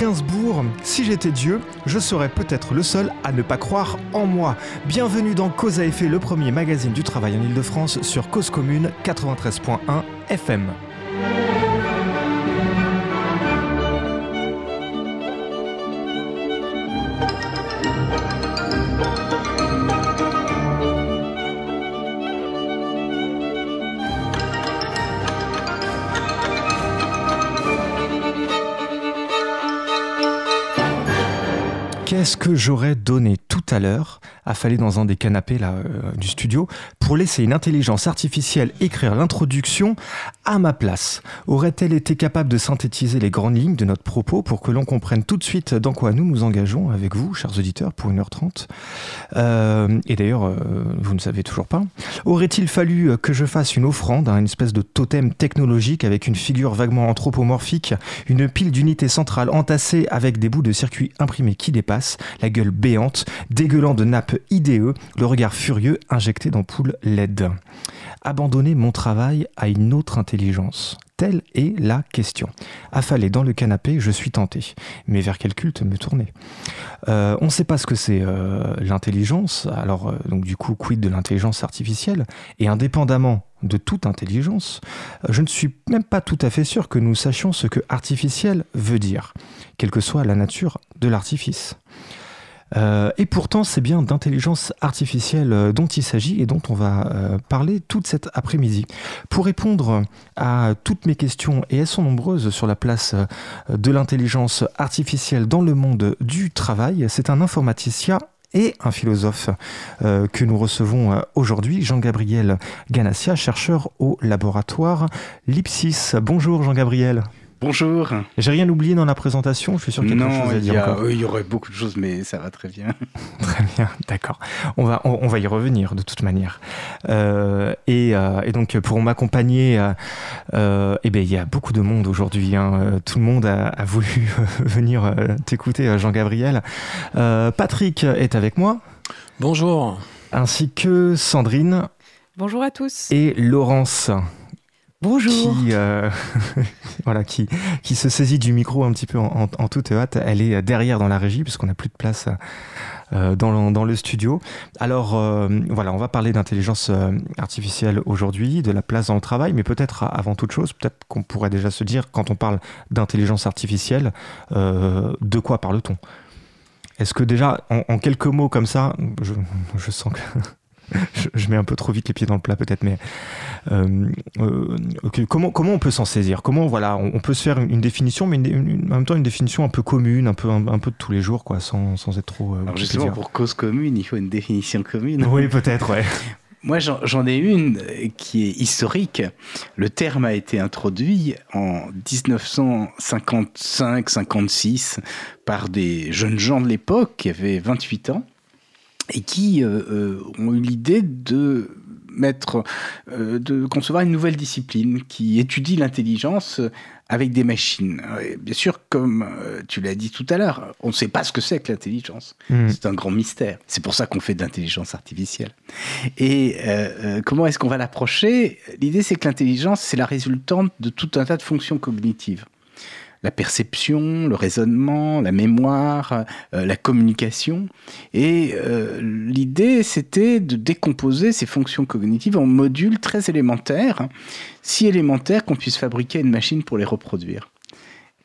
Gainsbourg, si j'étais Dieu, je serais peut-être le seul à ne pas croire en moi. Bienvenue dans Cause à effet, le premier magazine du travail en Ile-de-France sur Cause Commune 93.1 FM. Qu'est-ce que j'aurais donné tout à l'heure, affalé dans un des canapés euh, du studio, pour laisser une intelligence artificielle écrire l'introduction à ma place Aurait-elle été capable de synthétiser les grandes lignes de notre propos pour que l'on comprenne tout de suite dans quoi nous nous engageons avec vous, chers auditeurs, pour 1h30 euh, Et d'ailleurs, euh, vous ne savez toujours pas. Aurait-il fallu que je fasse une offrande une espèce de totem technologique avec une figure vaguement anthropomorphique, une pile d'unités centrales entassées avec des bouts de circuits imprimés qui dépassent, la gueule béante, dégueulant de nappes IDE, le regard furieux injecté d'ampoules LED Abandonner mon travail à une autre intelligence Telle est la question. Affalé dans le canapé, je suis tenté. Mais vers quel culte me tourner Euh, On ne sait pas ce que c'est euh, l'intelligence. Alors, euh, donc du coup, quid de l'intelligence artificielle? Et indépendamment de toute intelligence, je ne suis même pas tout à fait sûr que nous sachions ce que artificiel veut dire, quelle que soit la nature de l'artifice. Euh, et pourtant, c'est bien d'intelligence artificielle euh, dont il s'agit et dont on va euh, parler toute cette après-midi. Pour répondre à toutes mes questions, et elles sont nombreuses sur la place de l'intelligence artificielle dans le monde du travail, c'est un informaticien et un philosophe que nous recevons aujourd'hui, Jean-Gabriel Ganassia, chercheur au laboratoire Lipsis. Bonjour Jean-Gabriel. Bonjour. J'ai rien oublié dans la présentation, je suis sûr qu'il y a quelque chose à dire a- encore. euh, il y aurait beaucoup de choses, mais ça va très bien. Très bien, d'accord. On va, on, on va y revenir de toute manière. Euh, et, euh, et donc pour m'accompagner, euh, eh ben, il y a beaucoup de monde aujourd'hui. hein. Tout le monde a, a voulu venir t'écouter, Jean-Gabriel. Euh, Patrick est avec moi, Bonjour. ainsi que Sandrine Bonjour à tous. et Laurence. Bonjour. qui, euh, voilà, qui, qui se saisit du micro un petit peu en, en- toute hâte. Elle est derrière dans la régie puisqu'on n'a plus de place euh, dans, le, dans le studio. Alors euh, voilà, on va parler d'intelligence euh, artificielle aujourd'hui, de la place dans le travail, mais peut-être avant toute chose, peut-être qu'on pourrait déjà se dire quand on parle d'intelligence artificielle, euh, de quoi parle-t-on? Est-ce que déjà, en, en quelques mots comme ça, je, je sens que je, je mets un peu trop vite les pieds dans le plat peut-être, mais euh, euh, comment, comment on peut s'en saisir? Comment voilà, on, on peut se faire une, une définition, mais une- une- en même temps une définition un peu commune, un peu, un, un peu de tous les jours, quoi, sans, sans être trop. euh, Alors justement, pour cause commune, il faut une définition commune. Oui, peut-être, ouais. Moi, j'en ai une qui est historique. Le terme a été introduit en 1955-56 par des jeunes gens de l'époque qui avaient 28 ans et qui euh, euh, ont eu l'idée de mettre, euh, de concevoir une nouvelle discipline qui étudie l'intelligence avec des machines. Bien sûr, comme euh, tu l'as dit tout à l'heure, on ne sait pas ce que c'est que l'intelligence. Hmm. C'est un grand mystère. C'est pour ça qu'on fait de l'intelligence artificielle. Et euh, comment est-ce qu'on va l'approcher? L'idée, c'est que l'intelligence, c'est la résultante de tout un tas de fonctions cognitives. La perception, le raisonnement, la mémoire, euh, la communication. Et euh, l'idée, c'était de décomposer ces fonctions cognitives en modules très élémentaires, si élémentaires qu'on puisse fabriquer une machine pour les reproduire.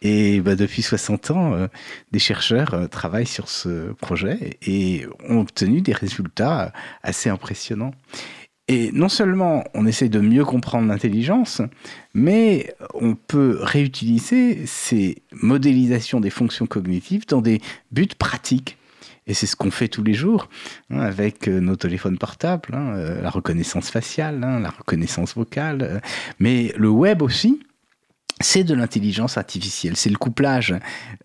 Et bah, depuis 60 ans, euh, des chercheurs travaillent sur ce projet et ont obtenu des résultats assez impressionnants. Et non seulement on essaie de mieux comprendre l'intelligence, mais on peut réutiliser ces modélisations des fonctions cognitives dans des buts pratiques. Et c'est ce qu'on fait tous les jours hein, avec euh, nos téléphones portables, hein, euh, la reconnaissance faciale, hein, la reconnaissance vocale, euh, mais le web aussi c'est de l'intelligence artificielle. C'est le couplage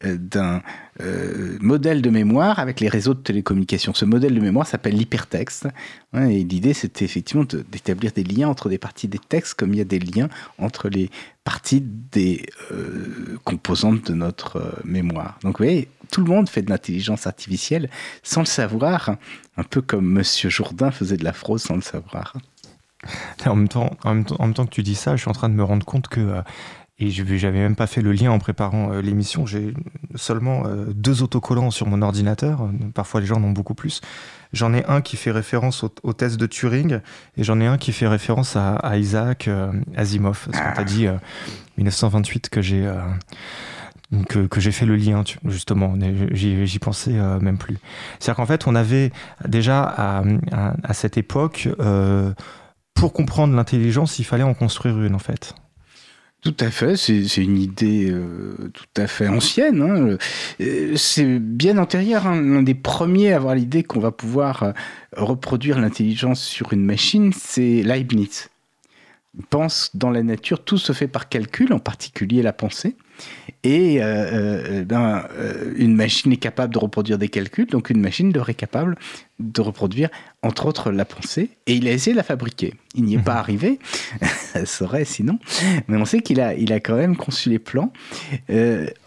euh, d'un euh, modèle de mémoire avec les réseaux de télécommunications. Ce modèle de mémoire s'appelle l'hypertexte. hein, et l'idée, c'était effectivement d'établir des liens entre des parties des textes, comme il y a des liens entre les parties des euh, composantes de notre mémoire. Donc, vous voyez, tout le monde fait de l'intelligence artificielle sans le savoir, un peu comme Monsieur Jourdain faisait de la fraude sans le savoir. En même, temps, en, même temps, que tu dis ça, je suis en train de me rendre compte que et j'avais même pas fait le lien en préparant l'émission. J'ai seulement deux autocollants sur mon ordinateur. Parfois, les gens en ont beaucoup plus. J'en ai un qui fait référence au, test de Turing et j'en ai un qui fait référence à, Isaac Asimov. Parce qu'on t'a dit 1928 que j'ai que, j'ai fait le lien, justement. J'y pensais euh, même plus. C'est-à-dire qu'en fait, on avait déjà à, cette époque, euh, pour comprendre l'intelligence, il fallait en construire une, en fait. Tout à fait, c'est une idée euh, tout à fait ancienne. Hein. C'est bien antérieur, hein. l'un des premiers à avoir l'idée qu'on va pouvoir reproduire l'intelligence sur une machine, c'est Leibniz. Il pense dans la nature, tout se fait par calcul, en particulier la pensée. Et euh, euh, ben, euh, une machine est capable de reproduire des calculs, donc une machine devrait être capable de reproduire, entre autres, la pensée. Et il a essayé de la fabriquer. Il n'y est pas arrivé, ça serait sinon, mais on sait qu'il a, il a quand même conçu les plans.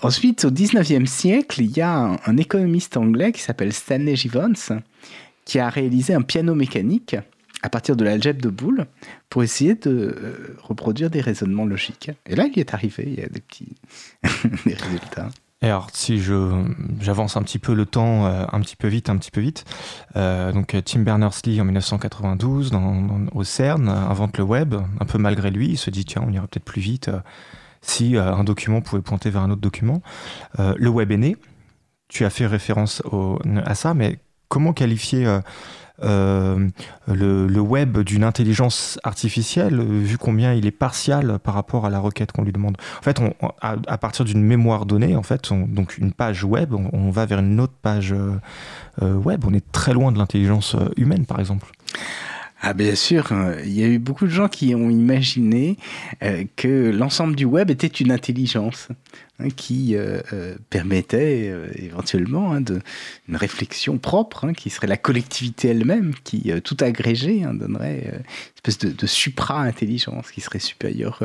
ensuite, au 19e siècle, il y a un, un économiste anglais qui s'appelle Stanley Gibbons, qui a réalisé un piano mécanique à partir de l'algèbre de Boole pour essayer de euh, reproduire des raisonnements logiques. Et là, il y est arrivé, il y a des petits résultats. Et alors, si j'avance un petit peu le temps, euh, un petit peu vite, un petit peu vite. Euh, donc, Tim Berners-Lee en 1992, dans, au CERN, invente le web. Un peu malgré lui, il se dit tiens, on irait peut-être plus vite si un document pouvait pointer vers un autre document. le web est né. Tu as fait référence à ça, mais comment qualifier euh, le, web d'une intelligence artificielle, vu combien il est partial par rapport à la requête qu'on lui demande. En fait, à, partir d'une mémoire donnée, en fait, donc une page web, on, va vers une autre page euh, euh, web. On est très loin de l'intelligence humaine, par exemple. Ah bien sûr, il y a eu beaucoup de gens qui ont imaginé que l'ensemble du web était une intelligence. Hein, qui euh, euh, permettait euh, éventuellement hein, de, une réflexion propre, hein, qui serait la collectivité elle-même, qui tout agrégé donnerait une espèce de, de supra-intelligence qui serait supérieure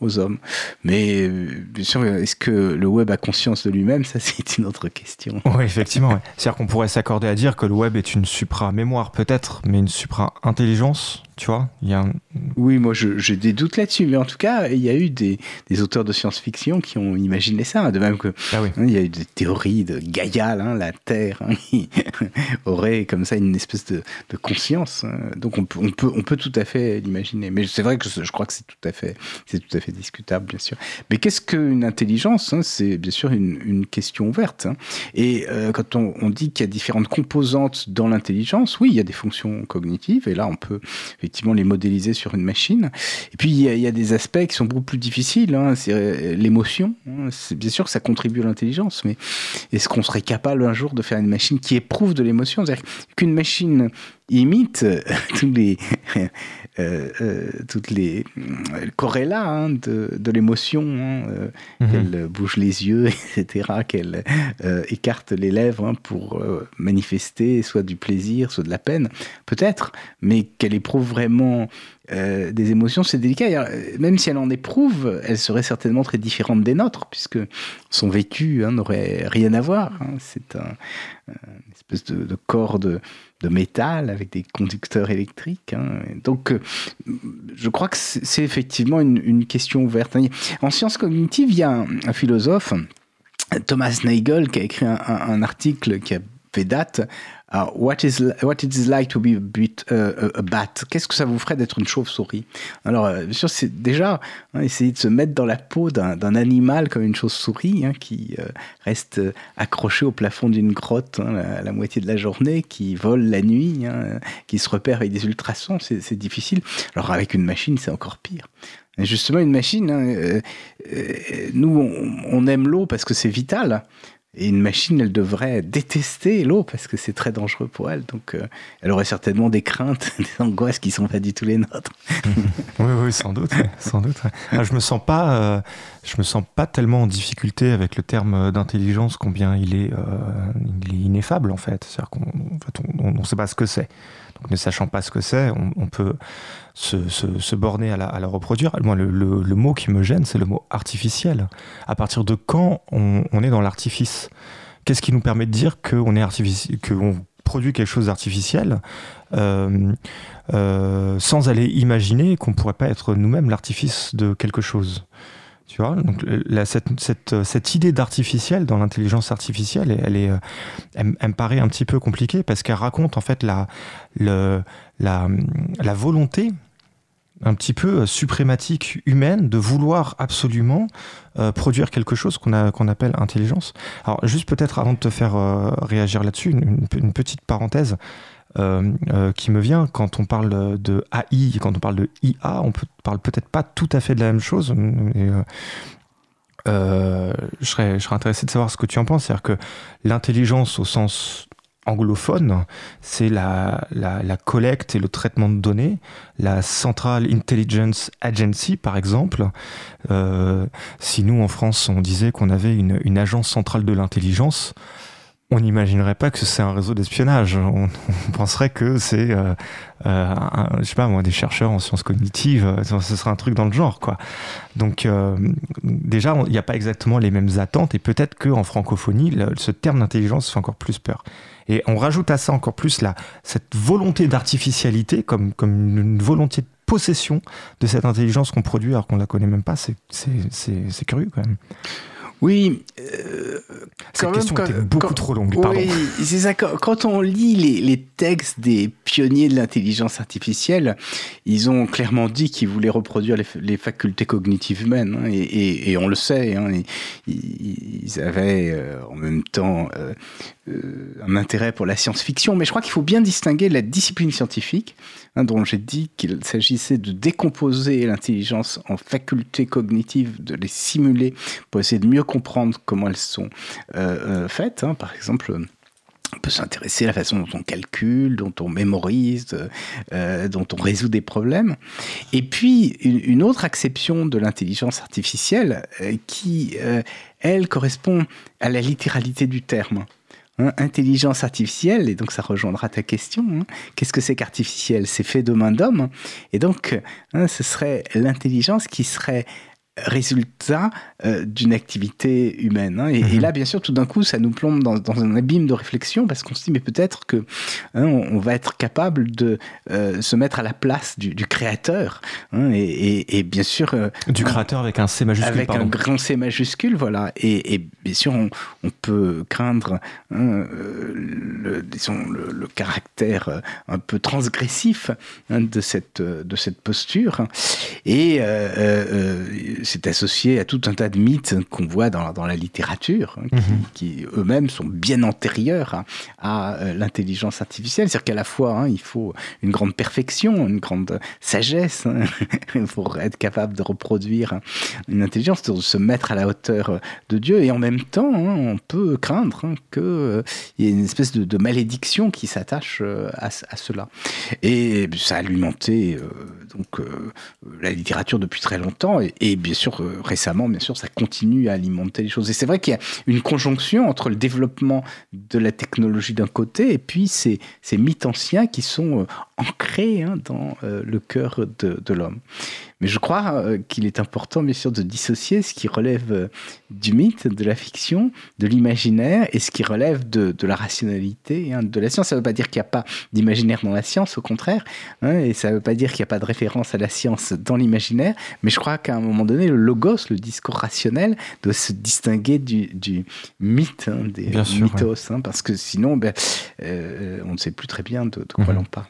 aux hommes. Mais bien sûr, est-ce que le web a conscience de lui-même? Ça, c'est une autre question. Oui, effectivement. C'est-à-dire qu'on pourrait s'accorder à dire que le web est une supra-mémoire, peut-être, mais une supra-intelligence? Tu vois il y a Oui, moi j'ai des doutes là-dessus, mais en tout cas, il y a eu des, des auteurs de science-fiction qui ont imaginé ça, de même que ah oui. Hein, il y a eu des théories de Gaïa, hein, la Terre, hein, qui aurait comme ça une espèce de, de conscience. Donc on peut, on, peut, on peut tout à fait l'imaginer. Mais c'est vrai que je, crois que c'est tout, à fait, c'est tout à fait discutable, bien sûr. Mais qu'est-ce qu'une intelligence C'est bien sûr une, une, question ouverte. Et euh, quand on, on dit qu'il y a différentes composantes dans l'intelligence, oui, il y a des fonctions cognitives, et là on peut effectivement les modéliser sur une machine. Et puis il y, a, des aspects qui sont beaucoup plus difficiles. Hein. c'est euh, l'émotion. Hein. C'est bien sûr que ça contribue à l'intelligence, mais est-ce qu'on serait capable un jour de faire une machine qui éprouve de l'émotion? C'est-à-dire qu'une machine imite tous les euh, euh, toutes les corrélats hein, de, de l'émotion, hein, mhm. qu'elle bouge les yeux, etc., qu'elle écarte les lèvres pour manifester soit du plaisir, soit de la peine, peut-être, mais qu'elle éprouve vraiment euh, des émotions, c'est délicat. Même si elle en éprouve, elle serait certainement très différente des nôtres, puisque son vécu hein, n'aurait rien à voir. Hein. C'est un, une espèce de, corps de, métal avec des conducteurs électriques. Hein. Donc, euh, je crois que c'est effectivement une, question ouverte. En sciences cognitives, il y a un, philosophe, Thomas Nagel, qui a écrit un, un article qui a fait date Uh, what is what it is like to be a, bit, uh, a bat? Qu'est-ce que ça vous ferait d'être une chauve-souris? Alors, euh, bien sûr, c'est déjà hein, essayer de se mettre dans la peau d'un animal comme une chauve-souris hein, qui euh, reste accroché au plafond d'une grotte hein, la, moitié de la journée, qui vole la nuit, qui se repère avec des ultrasons. C'est difficile. Alors, avec une machine, c'est encore pire. Justement, une machine, euh, nous, on aime l'eau parce que c'est vital. Et une machine, elle devrait détester l'eau parce que c'est très dangereux pour elle. Donc, euh, elle aurait certainement des craintes, des angoisses qui sont pas du tout les nôtres. oui, oui, sans doute, sans doute. Ah, je me sens pas, euh, je me sens pas tellement en difficulté avec le terme d'intelligence, combien il est, euh, il est ineffable en fait. C'est-à-dire qu'on ne sait pas ce que c'est. Ne sachant pas ce que c'est, on, peut se, borner à la, reproduire. Moi, le, mot qui me gêne, c'est le mot artificiel. À partir de quand on, est dans l'artifice? Qu'est-ce qui nous permet de dire qu'on est produit quelque chose d'artificiel euh, euh, sans aller imaginer qu'on pourrait pas être nous-mêmes l'artifice de quelque chose? Donc cette, cette, cette, idée d'artificiel dans l'intelligence artificielle, elle, est, elle, me paraît un petit peu compliquée parce qu'elle raconte en fait la, le, la, la volonté un petit peu suprématique humaine de vouloir absolument euh, produire quelque chose qu'on qu'on appelle intelligence. Alors juste peut-être avant de te faire euh, réagir là-dessus, une, petite parenthèse. Euh, euh, qui me vient quand on parle de AI, quand on parle de IA, on peut, parle peut-être pas tout à fait de la même chose. Euh, je, serais, intéressé de savoir ce que tu en penses. C'est-à-dire que l'intelligence au sens anglophone, c'est la, collecte et le traitement de données. La Central Intelligence Agency, par exemple, si nous en France on disait qu'on avait une agence centrale de l'intelligence, on n'imaginerait pas que c'est un réseau d'espionnage. On, penserait que c'est, euh, euh, je sais pas moi, des chercheurs en sciences cognitives. Euh, ce serait un truc dans le genre, quoi. Donc euh, déjà, il n'y a pas exactement les mêmes attentes et peut-être qu'en francophonie, ce terme d'intelligence fait encore plus peur. Et on rajoute à ça encore plus la, cette volonté d'artificialité comme, comme une volonté de possession de cette intelligence qu'on produit alors qu'on la connaît même pas. C'est curieux quand même. Oui. Euh, Cette question était beaucoup trop longue. Oui, c'est ça. Quand, on lit les, textes des pionniers de l'intelligence artificielle, ils ont clairement dit qu'ils voulaient reproduire les, facultés cognitives humaines. Hein, et, on le sait. Hein, ils, avaient euh, en même temps euh, un intérêt pour la science-fiction. Mais je crois qu'il faut bien distinguer la discipline scientifique, hein, dont j'ai dit qu'il s'agissait de décomposer l'intelligence en facultés cognitives, de les simuler pour essayer de mieux comprendre comment elles sont euh, euh, faites. Hein. Par exemple, on peut s'intéresser à la façon dont on calcule, dont on mémorise, euh, dont on résout des problèmes. Et puis, une, autre acception de l'intelligence artificielle qui, elle, correspond à la littéralité du terme. Hein, intelligence artificielle, et donc ça rejoindra ta question. Hein. Qu'est-ce que c'est qu'artificiel? C'est fait de main d'homme. Et donc, ce serait l'intelligence qui serait résultat euh, d'une activité humaine. Hein. Et, mhm. là, bien sûr, tout d'un coup, ça nous plombe dans, un abîme de réflexion parce qu'on se dit, mais peut-être que hein, on, va être capable de euh, se mettre à la place du, créateur. Hein, et, bien sûr. Euh, du créateur avec un C majuscule. Avec un grand C majuscule, voilà. Et, bien sûr, on, peut craindre le, disons, le, caractère un peu transgressif de, cette, de cette posture. Et c'est associé à tout un tas de mythes qu'on voit dans, dans, la littérature, hein, qui, mhm. eux-mêmes sont bien antérieurs à, euh, l'intelligence artificielle. C'est-à-dire qu'à la fois, hein, il faut une grande perfection, une grande sagesse hein, pour être capable de reproduire une intelligence, de se mettre à la hauteur de Dieu. Et en même temps, on peut craindre qu'il euh, y ait une espèce de, malédiction qui s'attache euh, à, à, cela. Et ça a alimenté donc, la littérature depuis très longtemps. Et, et bien sûr, euh, récemment, bien sûr, ça continue à alimenter les choses. Et c'est vrai qu'il y a une conjonction entre le développement de la technologie d'un côté et puis ces, ces mythes anciens qui sont euh, ancrés hein, dans euh, le cœur de, de l'homme. Mais je crois euh, qu'il est important, bien sûr, de dissocier ce qui relève euh, du mythe, de la fiction, de l'imaginaire, et ce qui relève de, la rationalité, hein, de la science. Ça ne veut pas dire qu'il n'y a pas d'imaginaire dans la science, au contraire, hein, et ça ne veut pas dire qu'il n'y a pas de référence à la science dans l'imaginaire, mais je crois qu'à un moment donné, le logos, le discours rationnel, doit se distinguer du, mythe, hein, des mythos, parce que sinon, ben, euh, on ne sait plus très bien de, quoi mhm. l'on parle.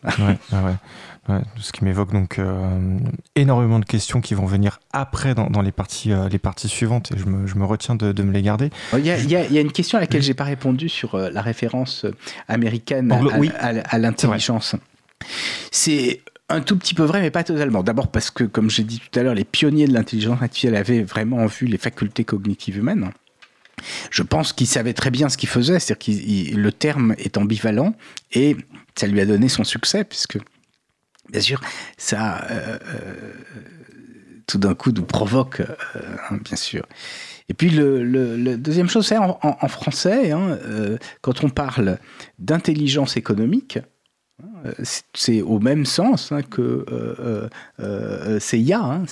ouais, ce qui m'évoque donc euh, énormément de questions qui vont venir après dans, les, parties, euh, les parties suivantes et je me, je me retiens de, de, me les garder. Il y, y, a une question à laquelle j'ai pas répondu sur euh, la référence américaine à, l'intelligence. C'est un tout petit peu vrai, mais pas totalement. D'abord parce que, comme j'ai dit tout à l'heure, les pionniers de l'intelligence artificielle avaient vraiment vu les facultés cognitives humaines. Je pense qu'ils savaient très bien ce qu'ils faisaient, c'est-à-dire que le terme est ambivalent et ça lui a donné son succès, puisque bien sûr, ça, euh, euh, tout d'un coup, nous provoque, euh, hein, bien sûr. Et puis, le, deuxième chose, c'est en, français, hein, quand on parle d'intelligence économique, c'est au même sens hein, que euh, euh, c'est ya. Hein,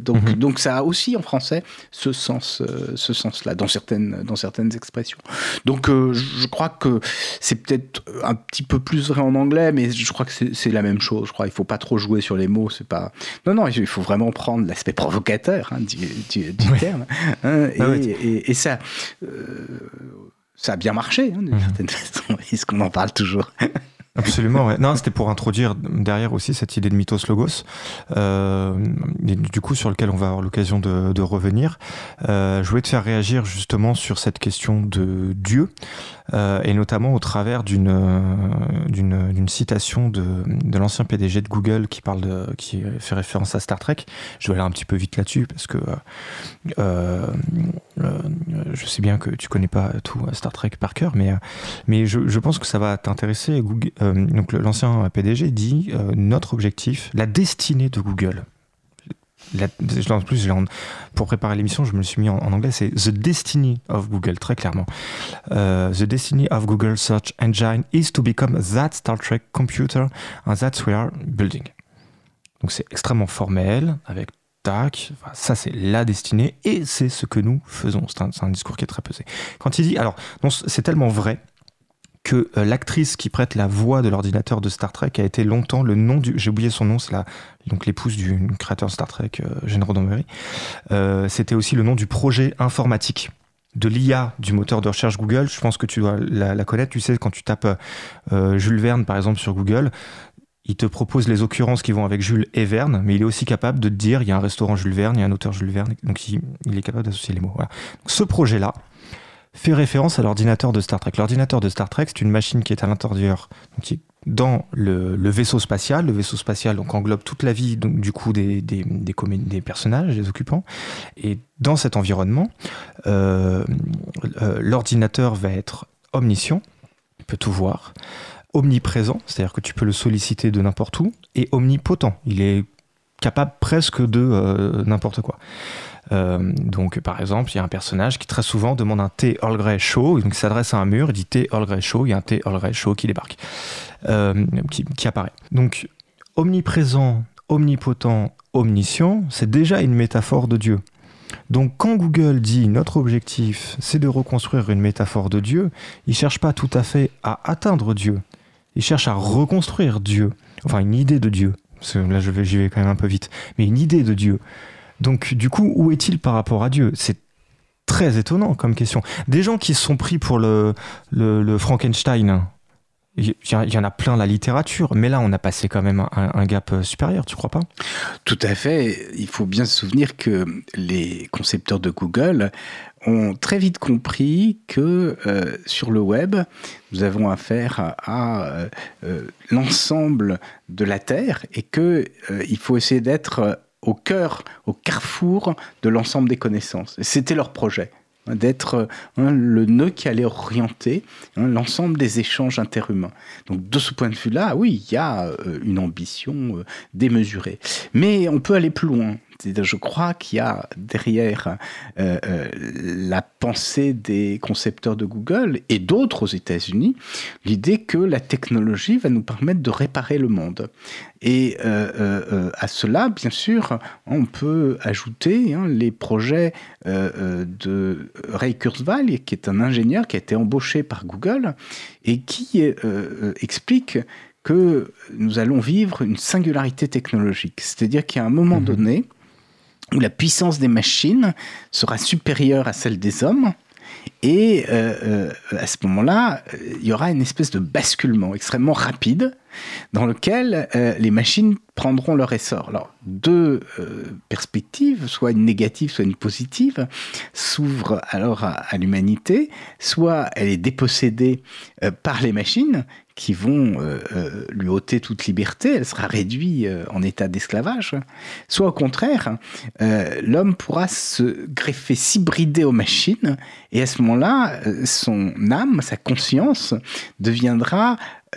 donc, mhm. donc ça a aussi en français ce sens, ce sens-là dans certaines, dans certaines expressions. Donc je crois que c'est peut-être un petit peu plus vrai en anglais, mais je crois que c'est la même chose. Je crois il faut pas trop jouer sur les mots. C'est pas non non il faut vraiment prendre l'aspect provocateur hein, du, terme. Ah et, et, ça ça a bien marché, d'une mhm. certaine façon. Est-ce qu'on en parle toujours Absolument, ouais. Non, c'était pour introduire derrière aussi cette idée de mythos logos, euh, du coup sur lequel on va avoir l'occasion de, revenir. Euh, je voulais te faire réagir justement sur cette question de Dieu, euh, et notamment au travers d'une d'une citation de, de l'ancien PDG de Google qui parle de, qui fait référence à Star Trek. Je vais aller un petit peu vite là-dessus parce que euh, euh, je sais bien que tu connais pas tout Star Trek par cœur, mais mais je, pense que ça va t'intéresser. Euh, donc l'ancien PDG dit euh, notre objectif, la destinée de Google. en plus, pour préparer l'émission, je me suis mis en, anglais, c'est The Destiny of Google, très clairement. Euh, the Destiny of Google Search Engine is to become that Star Trek computer, and that's we are building. Donc c'est extrêmement formel, avec ça c'est la destinée, et c'est ce que nous faisons. C'est un, discours qui est très pesé. Quand il dit, alors, c'est tellement vrai que euh, l'actrice qui prête la voix de l'ordinateur de Star Trek a été longtemps le nom du. J'ai oublié son nom, c'est la donc l'épouse du créateur de Star Trek, euh, Gene Roddenberry. Euh, C'était aussi le nom du projet informatique de l'IA du moteur de recherche Google. Je pense que tu dois la, connaître. Tu sais, quand tu tapes Jules Verne, par exemple, sur Google, il te propose les occurrences qui vont avec Jules et Verne, mais il est aussi capable de te dire il y a un restaurant Jules Verne, il y a un auteur Jules Verne, donc il, est capable d'associer les mots. Ce projet-là, fait référence à l'ordinateur de Star Trek. L'ordinateur de Star Trek, c'est une machine qui est à l'intérieur, qui dans le, vaisseau spatial. Le vaisseau spatial donc, englobe toute la vie du coup des, personnages, des occupants. Et dans cet environnement, euh, euh, l'ordinateur va être omniscient, il peut tout voir, omniprésent, c'est-à-dire que tu peux le solliciter de n'importe où, et omnipotent, il est capable presque de euh, n'importe quoi. Euh, donc, par exemple, il y a un personnage qui très souvent demande un thé Earl Grey chaud, donc il s'adresse à un mur, il dit thé Earl Grey chaud, il y a un thé Earl Grey chaud qui débarque, euh, qui, apparaît. Donc, omniprésent, omnipotent, omniscient, c'est déjà une métaphore de Dieu. Donc quand Google dit notre objectif c'est de reconstruire une métaphore de Dieu, il cherche pas tout à fait à atteindre Dieu, il cherche à reconstruire Dieu, enfin une idée de Dieu. Parce que là j'y vais quand même un peu vite, mais une idée de Dieu. Donc du coup, où est-il par rapport à Dieu? C'est très étonnant comme question. Des gens qui sont pris pour le, le, Frankenstein, il y, en a plein la littérature, mais là on a passé quand même un, gap euh, supérieur, tu crois pas? Tout à fait. Il faut bien se souvenir que les concepteurs de Google ont très vite compris que euh, sur le web, nous avons affaire à, euh, l'ensemble de la Terre et qu'il il faut essayer d'être au cœur, au carrefour de l'ensemble des connaissances. C'était leur projet hein, d'être hein, le nœud qui allait orienter hein, l'ensemble des échanges interhumains. Donc de ce point de vue-là, oui, il y a euh, une ambition euh, démesurée. Mais on peut aller plus loin. Je crois qu'il y a derrière euh, euh, la pensée des concepteurs de Google et d'autres aux États-Unis l'idée que la technologie va nous permettre de réparer le monde. Et euh, à cela, bien sûr, on peut ajouter hein, les projets de Ray Kurzweil, qui est un ingénieur qui a été embauché par Google et qui explique que nous allons vivre une singularité technologique. C'est-à-dire qu'à un moment mhm. donné, où la puissance des machines sera supérieure à celle des hommes. Et euh, euh, à ce moment-là, il y aura une espèce de basculement extrêmement rapide dans lequel euh, les machines prendront leur essor. Alors, deux perspectives, soit une négative, soit une positive, s'ouvrent alors à l'humanité. Soit elle est dépossédée par les machines, qui vont euh, euh, lui ôter toute liberté, elle sera réduite euh, en état d'esclavage, soit au contraire, l'homme pourra se greffer, s'hybrider aux machines, et à ce moment-là, son âme, sa conscience deviendra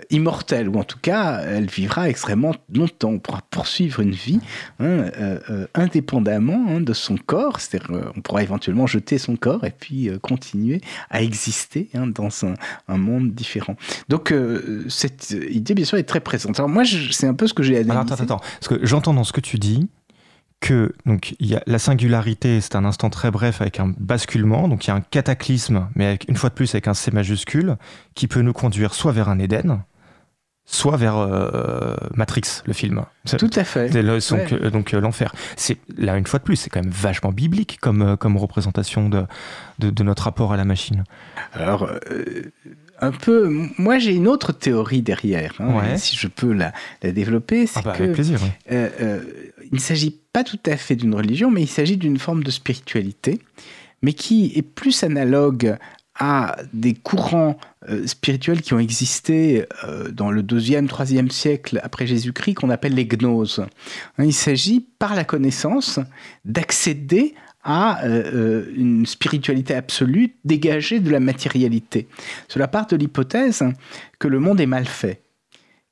immortelle, ou en tout cas, elle vivra extrêmement longtemps. On pourra poursuivre une vie hein, euh, euh, indépendamment hein, de son corps, c'est-à-dire euh, on pourra éventuellement jeter son corps et puis continuer à exister hein, dans un, monde différent. Donc cette idée, bien sûr, est très présente. Alors moi, c'est un peu ce que j'ai analysé. attends, attends, parce que j'entends dans ce que tu dis que donc il y a la singularité, c'est un instant très bref avec un basculement, donc il y a un cataclysme, mais avec, une fois de plus avec un C majuscule, qui peut nous conduire soit vers un Éden, soit vers euh, Matrix, le film. Tout à fait. donc, donc euh, l'enfer. C'est là une fois de plus, c'est quand même vachement biblique comme euh, comme représentation de, de, notre rapport à la machine. Alors un peu. Moi, j'ai une autre théorie derrière, hein, si je peux la, la développer. C'est ah bah, avec plaisir. Il ne s'agit pas tout à fait d'une religion, mais il s'agit d'une forme de spiritualité, mais qui est plus analogue à des courants euh, spirituels qui ont existé euh, dans le deuxième, troisième siècle après Jésus-Christ, qu'on appelle les gnoses. Hein, il s'agit, par la connaissance, d'accéder à euh, une spiritualité absolue dégagée de la matérialité. Cela part de l'hypothèse que le monde est mal fait,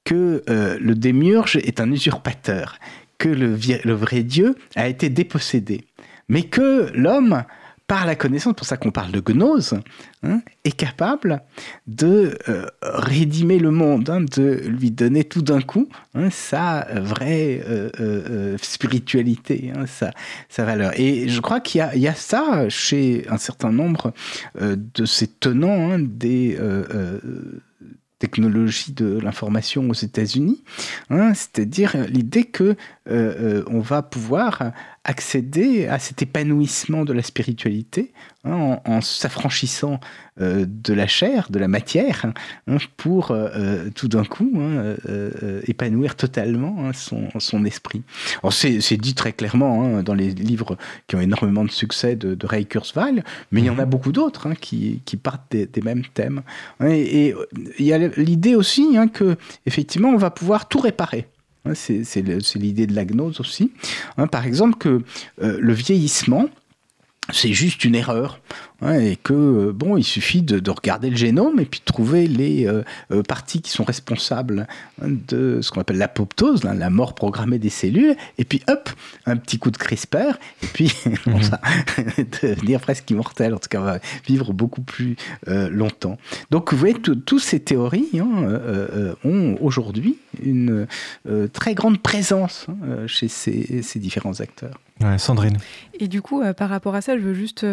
que le démiurge est un usurpateur, que le vrai Dieu a été dépossédé, mais que l'homme par la connaissance, pour ça qu'on parle de gnose, hein, est capable de euh, rédimer le monde, hein, de lui donner tout d'un coup hein, sa vraie euh, euh, spiritualité, sa, valeur. Et je crois qu'il y, a ça chez un certain nombre de ces tenants des technologies de l'information aux États-Unis, c'est-à-dire l'idée que on va pouvoir accéder à cet épanouissement de la spiritualité hein, en, s'affranchissant euh, de la chair, de la matière, hein, pour euh, euh, tout d'un coup hein, épanouir totalement son, son, esprit. C'est dit très clairement dans les livres qui ont énormément de succès de, Ray Kurzweil, mais il y en a mhm. beaucoup d'autres qui, qui, partent des, mêmes thèmes. Et, et il y a l'idée aussi que effectivement on va pouvoir tout réparer. C'est l'idée de la gnose aussi. Hein, par exemple, que euh, le vieillissement, c'est juste une erreur et que euh, bon, il suffit de, regarder le génome et puis de trouver les euh, parties qui sont responsables hein, de ce qu'on appelle l'apoptose, la mort programmée des cellules, et puis hop, un petit coup de CRISPR, et puis on va devenir presque immortel, en tout cas on va vivre beaucoup plus longtemps. Donc vous voyez, toutes ces théories hein, ont aujourd'hui une très grande présence hein, chez ces, ces différents acteurs. Sandrine. Et du coup, par rapport à ça, je veux juste.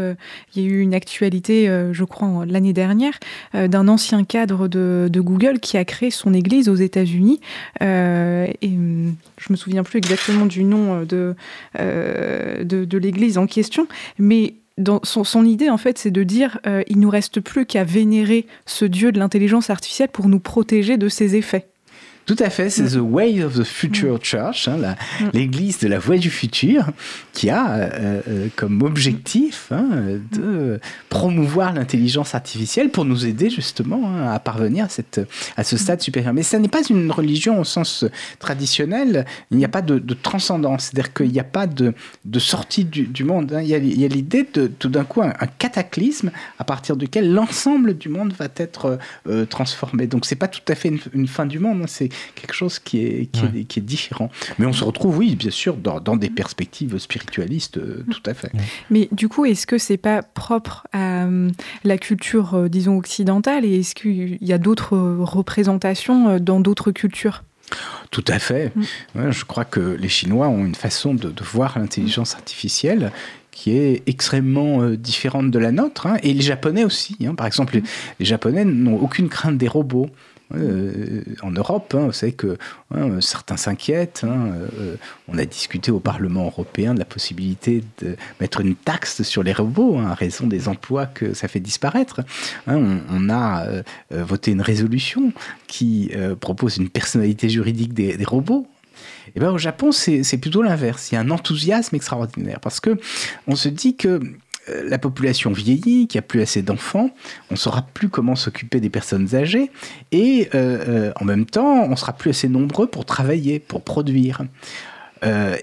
Il y a eu une actualité, euh, je crois, l'année dernière, euh, d'un ancien cadre de, Google qui a créé son église aux États-Unis. Euh, et hum, je me souviens plus exactement du nom de, de, l'église en question, mais dans son, idée, en fait, c'est de dire il nous reste plus qu'à vénérer ce dieu de l'intelligence artificielle pour nous protéger de ses effets. Tout à fait, c'est mm. The Way of the Future mm. Church, hein, mm. l'église de la voie du futur, qui a euh, euh, comme objectif hein, de promouvoir l'intelligence artificielle pour nous aider justement hein, à parvenir à, cette, à ce stade supérieur. Mais ça n'est pas une religion au sens traditionnel, il n'y a pas de, transcendance, c'est-à-dire qu'il n'y a pas de, de sortie du, monde. Il y a, l'idée de tout d'un coup un, cataclysme à partir duquel l'ensemble du monde va être euh, transformé. Donc c'est pas tout à fait une, une fin du monde, c'est quelque chose qui est, qui, est, différent. Mais on se retrouve, oui, bien sûr, dans, des perspectives spiritualistes, euh, tout à fait. Mais du coup, est-ce que c'est pas propre à euh, la culture, euh, disons, occidentale Et est-ce qu'il y a d'autres représentations dans d'autres cultures? Tout à fait. Mm. je crois que les Chinois ont une façon de, voir l'intelligence artificielle qui est extrêmement différente de la nôtre, hein. et les Japonais aussi. Hein. Par exemple, les, les Japonais n'ont aucune crainte des robots. Euh, en Europe, hein, vous savez que hein, certains s'inquiètent. Hein, euh, on a discuté au Parlement européen de la possibilité de mettre une taxe sur les robots à raison des emplois que ça fait disparaître. On, a euh, voté une résolution qui propose une personnalité juridique des, robots. Et eh ben, au Japon, c'est plutôt l'inverse. Il y a un enthousiasme extraordinaire parce que on se dit que la population vieillit, qu'il n'y a plus assez d'enfants, on ne saura plus comment s'occuper des personnes âgées, et euh, euh, en même temps, on sera plus assez nombreux pour travailler, pour produire.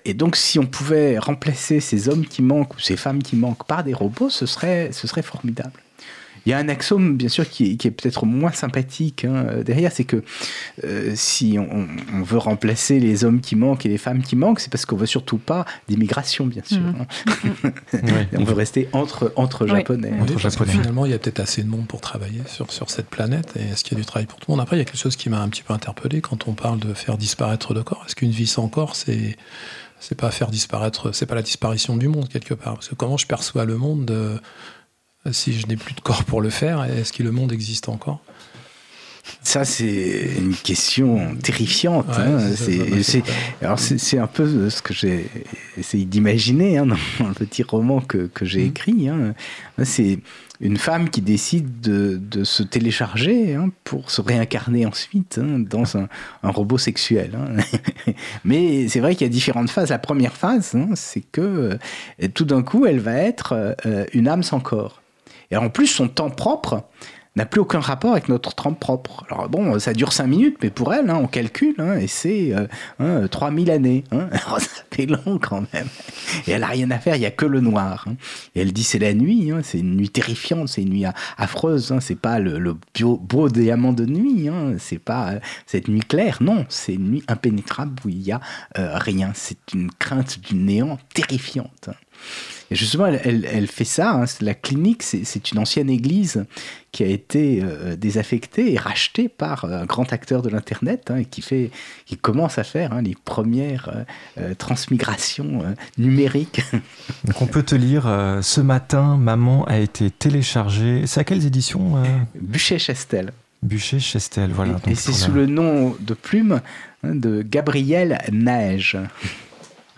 et donc, si on pouvait remplacer ces hommes qui manquent ou ces femmes qui manquent par des robots, ce serait, ce serait formidable. Il y a un axiome, bien sûr, qui, est peut-être moins sympathique hein, derrière, c'est que euh, si on, veut remplacer les hommes qui manquent et les femmes qui manquent, c'est parce qu'on veut surtout pas d'immigration, bien sûr. Mmh. Hein. on veut rester entre, entre japonais. finalement, il y a peut-être assez de monde pour travailler sur, sur cette planète. Et est-ce qu'il y a du travail pour tout le monde? Après, il y a quelque chose qui m'a un petit peu interpellé quand on parle de faire disparaître le corps. Est-ce qu'une vie sans corps, c'est c'est pas faire disparaître, c'est pas la disparition du monde quelque part? Parce que comment je perçois le monde euh, si je n'ai plus de corps pour le faire Est-ce que le monde existe encore? Ça, c'est une question terrifiante. Hein. c'est un peu ce que j'ai essayé d'imaginer hein, dans le petit roman que, que j'ai mmh. écrit. Hein. C'est une femme qui décide de, de se télécharger pour se réincarner ensuite dans un, un, robot sexuel. Mais c'est vrai qu'il y a différentes phases. La première phase, c'est que euh, tout d'un coup, elle va être euh, une âme sans corps. Et en plus, son temps propre, n'a plus aucun rapport avec notre trempe propre. Alors bon, ça dure 5 minutes, mais pour elle, hein, on calcule, hein, et c'est euh, 3000 hein, années. Hein. Alors ça fait long quand même. Et elle a rien à faire, il n'y a que le noir. Et elle dit c'est la nuit, c'est une nuit terrifiante, c'est une nuit affreuse, c'est pas le, beau, diamant de nuit, c'est pas euh, cette nuit claire, non, c'est une nuit impénétrable où il n'y a euh, rien. C'est une crainte du néant terrifiante. Et justement, elle, fait ça. Hein. La clinique, c'est une ancienne église qui a été euh, désaffectée et rachetée par un grand acteur de l'Internet hein, et qui, fait, qui commence à faire hein, les premières euh, euh, transmigrations numériques. Donc on peut te lire Ce matin, maman a été téléchargée. C'est à quelles éditions Bûcher-Chestel. Bûcher-Chestel, voilà. Et, c'est sous le nom de plume de Gabriel Neige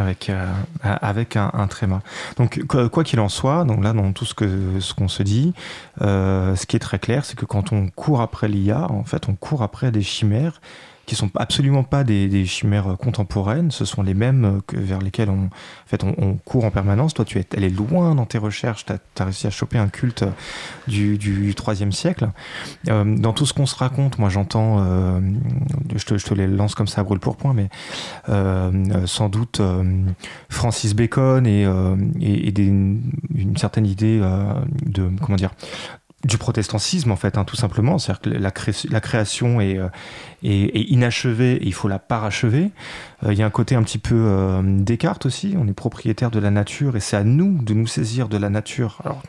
avec, euh, avec un, un, tréma. Donc, quoi qu'il en soit, donc là, dans tout ce qu'on ce qu'on se dit, euh, ce qui est très clair, c'est que quand on court après l'IA, en fait, on court après des chimères qui sont absolument pas des, chimères contemporaines, ce sont les mêmes vers lesquelles on, fait, on, court en permanence. Toi, tu es allé loin dans tes recherches, tu as, réussi à choper un culte du, 3 siècle. Euh, dans tout ce qu'on se raconte, moi j'entends, euh, je, te, les lance comme ça à brûle pour point, mais euh, sans doute Francis Bacon et une certaine idée de, comment dire, du protestantisme en fait, hein, tout simplement. C'est-à-dire que la, création euh, est, est, inachevée et il faut la parachever. Euh, il y a un côté un petit peu euh, Descartes aussi. On est propriétaire de la nature et c'est à nous de nous saisir de la nature. Alors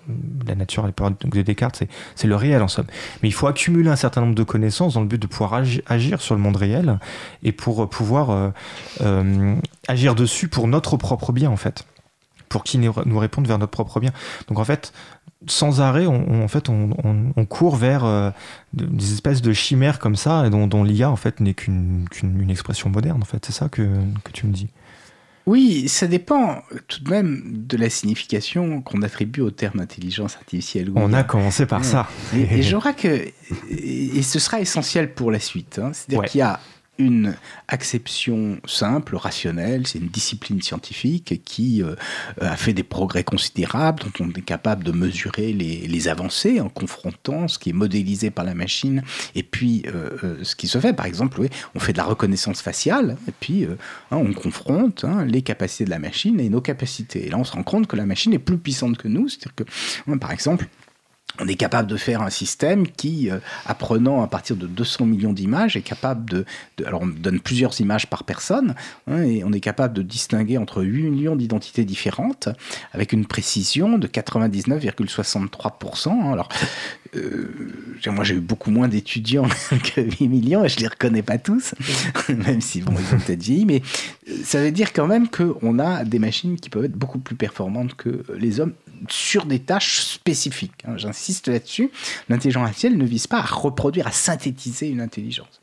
la nature à l'époque de Descartes, c'est le réel en somme. Mais il faut accumuler un certain nombre de connaissances dans le but de pouvoir agir sur le monde réel et pour pouvoir agir dessus pour notre propre bien en fait pour qui nous répondent vers notre propre bien. Donc en fait, sans arrêt, on, en fait, on, court vers euh, des espèces de chimères comme ça, et dont, l'IA en fait n'est qu'une expression moderne. En fait, c'est ça que, tu me dis. Oui, ça dépend tout de même de la signification qu'on attribue au terme intelligence artificielle. On a commencé par ça. Et, j'aurai que, et ce sera essentiel pour la suite. Hein. C'est-à-dire qu'il y a une acception simple, rationnelle, c'est une discipline scientifique qui euh, a fait des progrès considérables, dont on est capable de mesurer les, avancées en confrontant ce qui est modélisé par la machine et puis euh, euh, ce qui se fait. Par exemple, on fait de la reconnaissance faciale et puis hein, on confronte hein, les capacités de la machine et nos capacités. Et là, on se rend compte que la machine est plus puissante que nous. C'est-à-dire que, hein, par exemple, on est capable de faire un système qui, euh, apprenant à partir de 200 millions d'images, est capable de, Alors, on donne plusieurs images par personne, hein, et on est capable de distinguer entre 8 millions d'identités différentes, avec une précision de 99,63%. Hein. Alors, euh, moi, j'ai eu beaucoup moins d'étudiants que 8 millions, et je les reconnais pas tous, même si, bon, ils ont peut-être vieilli, mais euh, ça veut dire quand même qu'on a des machines qui peuvent être beaucoup plus performantes que les hommes sur des tâches spécifiques. Hein. J'insiste là-dessus. L'intelligence artificielle ne vise pas à reproduire, à synthétiser une intelligence.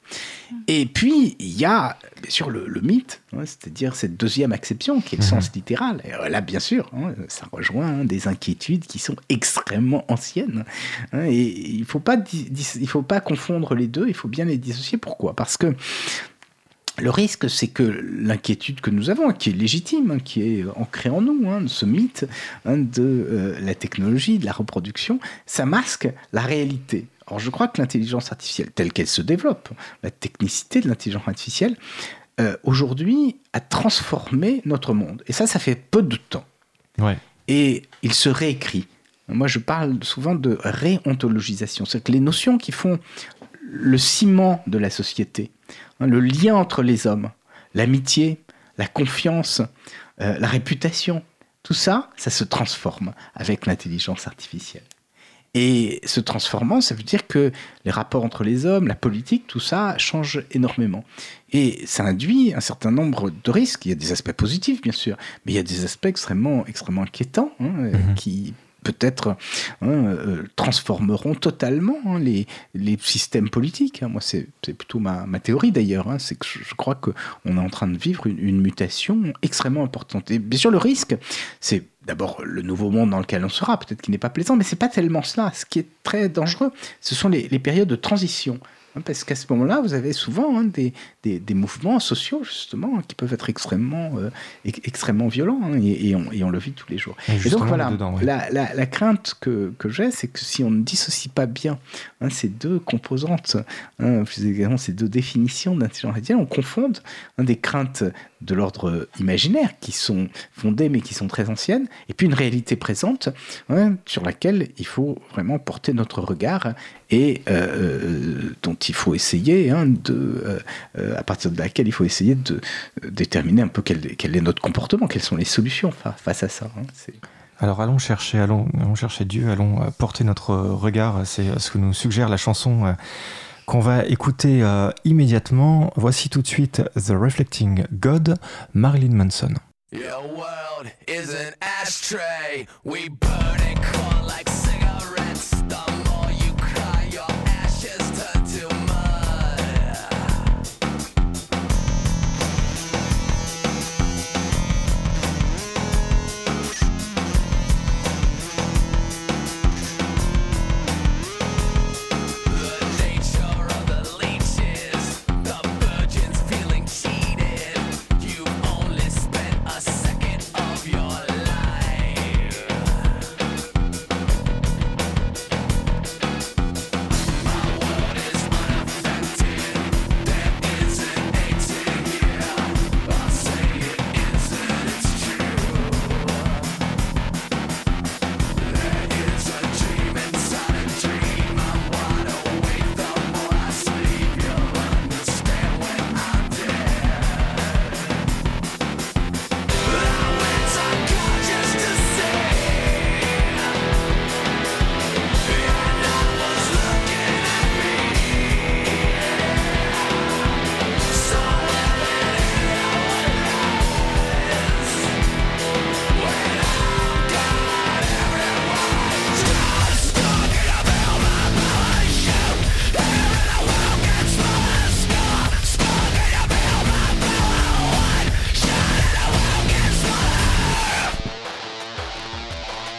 Et puis, il y a bien sûr le, mythe, hein, c'est-à-dire cette deuxième acception qui est le sens mhm. littéral. Et là, bien sûr, hein, ça rejoint des inquiétudes qui sont extrêmement anciennes. et il ne faut, pas, il faut pas confondre les deux, il faut bien les dissocier. Pourquoi? Parce que le risque, c'est que l'inquiétude que nous avons, qui est légitime, hein, qui est ancrée en nous, hein, ce mythe hein, de euh, la technologie, de la reproduction, ça masque la réalité. Or, je crois que l'intelligence artificielle, telle qu'elle se développe, la technicité de l'intelligence artificielle, euh, aujourd'hui, a transformé notre monde. Et ça, ça fait peu de temps. Ouais. Et il se réécrit Moi, je parle souvent de réontologisation. C'est que les notions qui font le ciment de la société, le lien entre les hommes, l'amitié, la confiance, euh, la réputation, tout ça, ça se transforme avec l'intelligence artificielle. Et se transformant, ça veut dire que les rapports entre les hommes, la politique, tout ça change énormément. Et ça induit un certain nombre de risques. Il y a des aspects positifs, bien sûr, mais il y a des aspects extrêmement, extrêmement inquiétants hein, mhm. qui peut-être hein, euh, transformeront totalement hein, les, les, systèmes politiques. Hein. Moi, c'est plutôt ma, ma théorie d'ailleurs. c'est que je, crois qu'on est en train de vivre une, mutation extrêmement importante. Bien sûr, le risque, c'est d'abord le nouveau monde dans lequel on sera, peut-être qu'il n'est pas plaisant, mais c'est pas tellement cela. Ce qui est très dangereux, ce sont les périodes de transition. Hein, parce qu'à ce moment-là, vous avez souvent hein, des, des, des, mouvements sociaux, justement, qui peuvent être extrêmement, euh, extrêmement violents, hein, et, on, et, on, le vit tous les jours. Et, donc voilà, la, la, la, crainte que, que j'ai, c'est que si on ne dissocie pas bien ces deux composantes, plus également ces deux définitions d'intelligence artificielle, on confonde des craintes de l'ordre imaginaire qui sont fondées mais qui sont très anciennes, et puis une réalité présente sur laquelle il faut vraiment porter notre regard et euh, euh, dont il faut essayer hein, euh, à partir de laquelle il faut essayer de déterminer un peu quel, est notre comportement, quelles sont les solutions face à ça. Hein, alors allons chercher, allons, chercher Dieu, allons porter notre regard. C'est ce que nous suggère la chanson qu'on va écouter immédiatement. Voici tout de suite The Reflecting God, Marilyn Manson.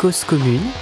Cause commune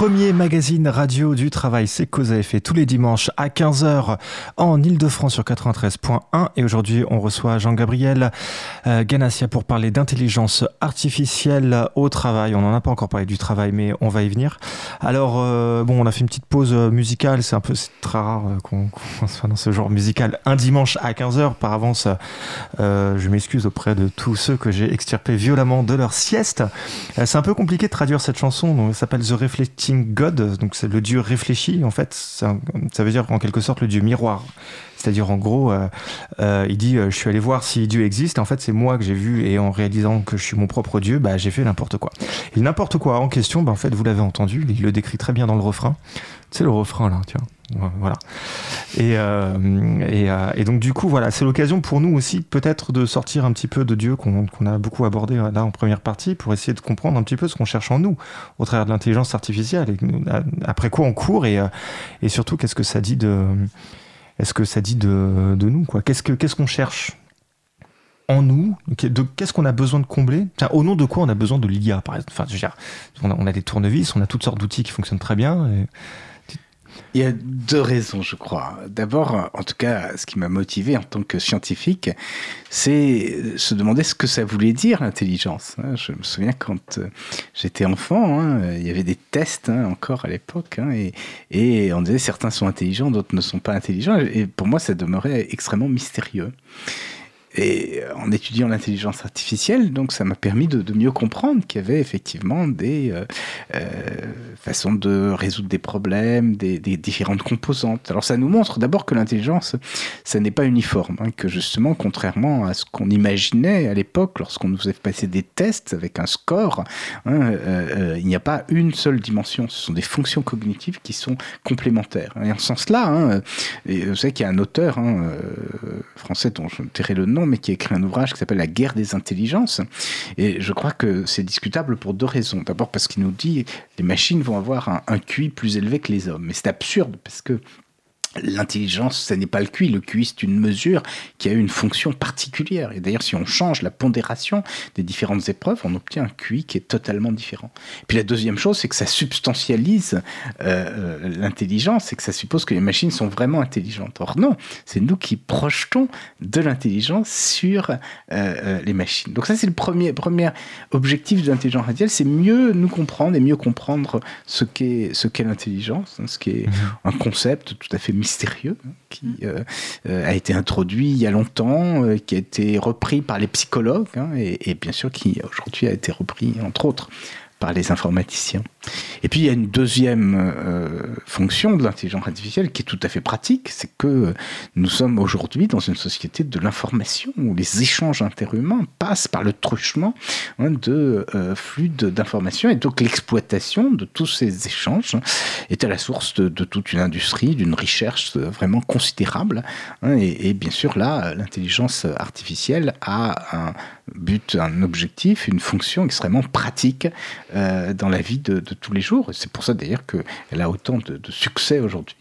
premier magazine radio du travail, c'est Cause à effet, tous les dimanches à 15h en Ile-de-France sur 93.1. Et aujourd'hui, on reçoit Jean-Gabriel euh, Ganassia pour parler d'intelligence artificielle au travail. On n'en a pas encore parlé du travail, mais on va y venir. Alors, euh, bon, on a fait une petite pause musicale. C'est un peu très rare euh, qu'on soit dans ce genre musical un dimanche à 15h. Par avance, euh, je m'excuse auprès de tous ceux que j'ai extirpés violemment de leur sieste. Euh, c'est un peu compliqué de traduire cette chanson. Donc, elle s'appelle The God. Donc, c'est le Dieu réfléchi. En fait, ça, veut dire en quelque sorte le Dieu miroir. C'est-à-dire, en gros, euh, euh, il dit Je suis allé voir si Dieu existe. En fait, c'est moi que j'ai vu. Et en réalisant que je suis mon propre Dieu, bah, j'ai fait n'importe quoi. Et n'importe quoi en question, bah, en fait, vous l'avez entendu. Il le décrit très bien dans le refrain. C'est le refrain, là, tiens. Voilà. Et, euh, euh, et, donc, du coup, voilà, c'est l'occasion pour nous aussi, peut-être, de sortir un petit peu de Dieu qu'on a beaucoup abordé euh, là en première partie, pour essayer de comprendre un petit peu ce qu'on cherche en nous, au travers de l'intelligence artificielle. Après quoi on court et, et surtout, qu'est-ce que ça dit de. Est-ce que ça dit de, de nous quoi? Qu'est-ce qu'on qu qu'on cherche en nous, qu'est-ce qu'on a besoin de combler? Au nom de quoi on a besoin de l'IA, par exemple? Enfin, je veux dire, on, a, on a des tournevis, on a toutes sortes d'outils qui fonctionnent très bien. Et, il y a deux raisons, je crois. D'abord, en tout cas, ce qui m'a motivé en tant que scientifique, c'est se demander ce que ça voulait dire l'intelligence. Je me souviens quand j'étais enfant, hein, il y avait des tests hein, encore à l'époque, hein, et, et, on disait certains sont intelligents, d'autres ne sont pas intelligents. Et pour moi, ça demeurait extrêmement mystérieux. Et en étudiant l'intelligence artificielle, donc ça m'a permis de, mieux comprendre qu'il y avait effectivement des euh, euh, façons de résoudre des problèmes, des, différentes composantes. Alors ça nous montre d'abord que l'intelligence, ça n'est pas uniforme, hein, que justement, contrairement à ce qu'on imaginait à l'époque, lorsqu'on nous faisait passer des tests avec un score, hein, euh, il n'y a pas une seule dimension. Ce sont des fonctions cognitives qui sont complémentaires. Et en ce sens-là, hein, vous savez qu'il y a un auteur français dont je tairai le nom mais qui a écrit un ouvrage qui s'appelle La guerre des intelligences. Et je crois que c'est discutable pour deux raisons. D'abord parce qu'il nous dit les machines vont avoir un, un QI plus élevé que les hommes. Mais c'est absurde parce que L'intelligence, ce n'est pas le QI. Le QI, c'est une mesure qui a une fonction particulière. Et d'ailleurs, si on change la pondération des différentes épreuves, on obtient un QI qui est totalement différent. Puis la deuxième chose, c'est que ça substantialise euh, l'intelligence et que ça suppose que les machines sont vraiment intelligentes. Or non, c'est nous qui projetons de l'intelligence sur euh, euh, les machines. Donc ça, c'est le premier, premier objectif de l'intelligence artificielle, c'est mieux nous comprendre et mieux comprendre ce qu'est ce qu'est l'intelligence, hein, ce qui est un concept tout à fait mystérieux hein, qui euh, euh, a été introduit il y a longtemps, euh, qui a été repris par les psychologues hein, et, et, bien sûr qui aujourd'hui a été repris entre autres par les informaticiens. Et puis il y a une deuxième euh, fonction de l'intelligence artificielle qui est tout à fait pratique, c'est que nous sommes aujourd'hui dans une société de l'information où les échanges interhumains passent par le truchement hein, de euh, flux d'informations et donc l'exploitation de tous ces échanges est à la source de, toute une industrie, d'une recherche vraiment considérable. Hein, et, et, bien sûr là, l'intelligence artificielle a un but, un objectif, une fonction extrêmement pratique euh, dans la vie de, de tous les jours. C'est pour ça d'ailleurs qu'elle a autant de, de succès aujourd'hui.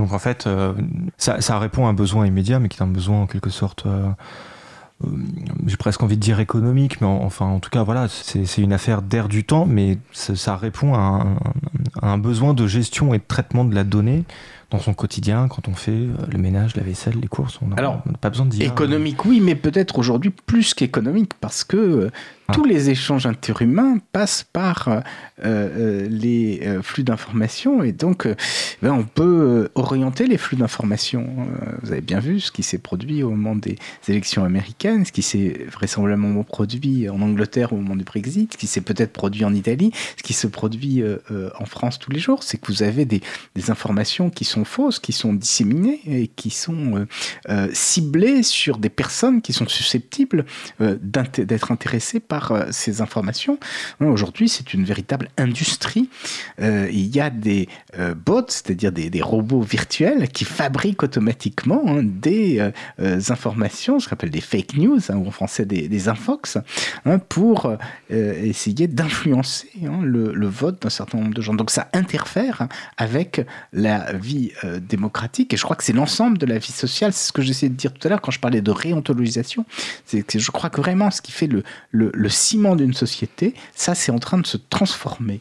Donc en fait, euh, ça, ça, répond à un besoin immédiat, mais qui est un besoin en quelque sorte, euh, euh, j'ai presque envie de dire économique, mais en, enfin en tout cas voilà, c'est une affaire d'air du temps, mais ça, ça répond à un, à un, besoin de gestion et de traitement de la donnée dans son quotidien, quand on fait le ménage, la vaisselle, les courses, on n'a pas besoin de dire. Économique, oui, mais peut-être aujourd'hui plus qu'économique, parce que ah. tous les échanges interhumains passent par euh, euh, les euh, flux d'informations et donc ben, on peut orienter les flux d'informations. vous avez bien vu ce qui s'est produit au moment des élections américaines, ce qui s'est vraisemblablement produit en Angleterre au moment du Brexit, ce qui s'est peut-être produit en Italie, ce qui se produit en France tous les jours, c'est que vous avez des, informations qui sont fausses, qui sont disséminées et qui sont ciblées sur des personnes qui sont susceptibles d'être intéressées par par ces informations. Aujourd'hui, c'est une véritable industrie. Euh, il y a des euh, bots, c'est-à-dire des, robots virtuels qui fabriquent automatiquement hein, des euh, informations, ce qu'on appelle des fake news, hein, ou en français des, des infox, hein, pour essayer d'influencer hein, le, vote d'un certain nombre de gens. Donc ça interfère avec la vie euh, démocratique. Et je crois que c'est l'ensemble de la vie sociale. C'est ce que j'essayais de dire tout à l'heure quand je parlais de réontologisation. Je crois que vraiment ce qui fait le ciment d'une société, ça, c'est en train de se transformer.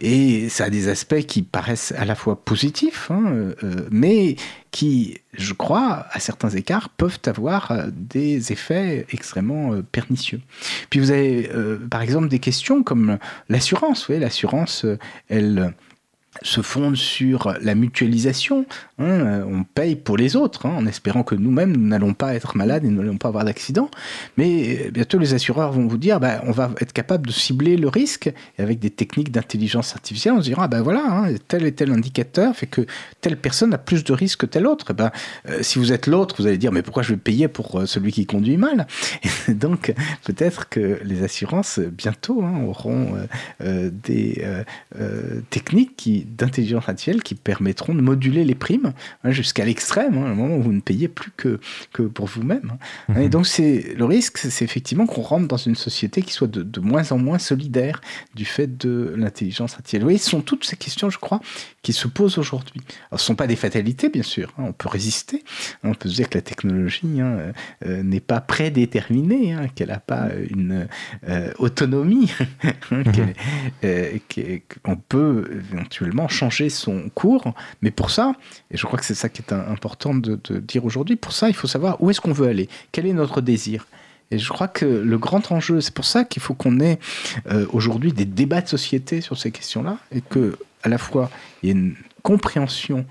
Et ça a des aspects qui paraissent à la fois positifs, hein, euh, mais qui, je crois, à certains écarts, peuvent avoir euh, des effets extrêmement euh, pernicieux. Puis vous avez, par exemple, des questions comme l'assurance. Vous l'assurance, elle se fonde sur la mutualisation. Hein, euh, on paye pour les autres, hein, en espérant que nous-mêmes, nous n'allons pas être malades et nous n'allons pas avoir d'accident. Mais euh, bientôt, les assureurs vont vous dire, bah, on va être capable de cibler le risque. Et avec des techniques d'intelligence artificielle, on se dira, ben voilà, hein, tel et tel indicateur fait que telle personne a plus de risques que telle autre. ben, si vous êtes l'autre, vous allez dire, mais pourquoi je vais payer pour celui qui conduit mal? Et Donc, peut-être que les assurances, bientôt, auront des techniques qui d'intelligence artificielle qui permettront de moduler les primes hein, jusqu'à l'extrême, hein, au moment où vous ne payez plus que, que pour vous-même. Hein. Mhm. Et donc c'est le risque, c'est effectivement qu'on rentre dans une société qui soit de, de, moins en moins solidaire du fait de l'intelligence artificielle. Vous voyez, ce sont toutes ces questions, je crois, qui se posent aujourd'hui. Alors, ce ne sont pas des fatalités, bien sûr. on peut résister. On peut se dire que la technologie euh, euh, n'est pas prédéterminée, qu'elle n'a pas une euh, autonomie, mhm. qu'on peut éventuellement changer son cours. Mais pour ça, et je crois que c'est ça qui est important de, dire aujourd'hui, pour ça, il faut savoir où est-ce qu'on veut aller, quel est notre désir. Et je crois que le grand enjeu, c'est pour ça qu'il faut qu'on ait euh, aujourd'hui des débats de société sur ces questions-là, et que à la fois il y ait une compréhension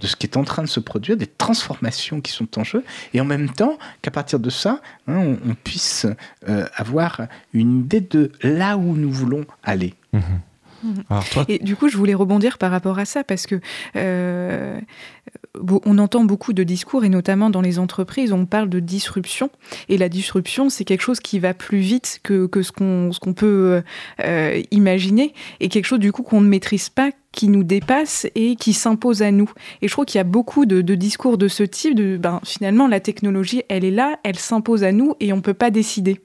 de ce qui est en train de se produire, des transformations qui sont en jeu, et en même temps qu'à partir de ça, hein, on, puisse euh, avoir une idée de là où nous voulons aller. Mmh et du coup, je voulais rebondir par rapport à ça parce que euh, on entend beaucoup de discours et notamment dans les entreprises, on parle de disruption. Et la disruption, c'est quelque chose qui va plus vite que, ce qu'on peut euh, imaginer et quelque chose du coup qu'on ne maîtrise pas qui nous dépasse et qui s'impose à nous. Et je trouve qu'il y a beaucoup de, discours de ce type, de, ben, finalement la technologie, elle est là, elle s'impose à nous et on ne peut pas décider.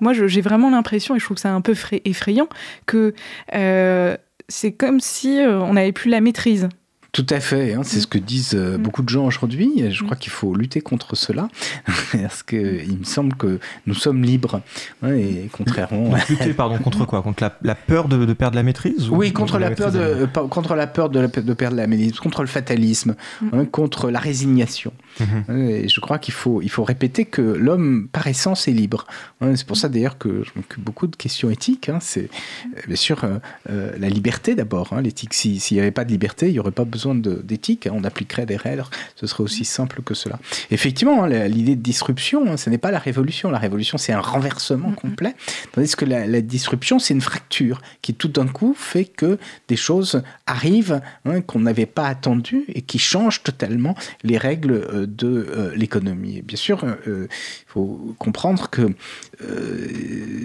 Moi, j'ai vraiment l'impression, et je trouve que c'est un peu effrayant, que euh, c'est comme si euh, on n'avait plus la maîtrise. Tout à fait, hein, c'est ce que disent euh, mm. beaucoup de gens aujourd'hui. Je crois qu'il faut lutter contre cela, parce qu'il me semble que nous sommes libres. Hein, et contrairement. lutter, pardon, contre quoi? Contre la, peur de, perdre la maîtrise Oui, contre, la, peur de, contre la peur de, de, perdre la maîtrise, contre le fatalisme, mm. hein, contre la résignation. Mm-hmm. Et je crois qu'il faut, il faut répéter que l'homme, par essence, est libre. C'est pour ça d'ailleurs que je m'occupe beaucoup de questions éthiques. C'est euh, bien sûr euh, la liberté d'abord. L'éthique, s'il n'y avait pas de liberté, il n'y aurait pas besoin d'éthique, hein, on appliquerait des règles, ce serait aussi simple que cela. Effectivement, hein, l'idée de disruption, hein, ce n'est pas la révolution. La révolution, c'est un renversement complet, tandis que la, disruption, c'est une fracture qui tout d'un coup fait que des choses arrivent qu'on n'avait pas attendues et qui changent totalement les règles euh, de euh, l'économie. Bien sûr, euh, faut comprendre que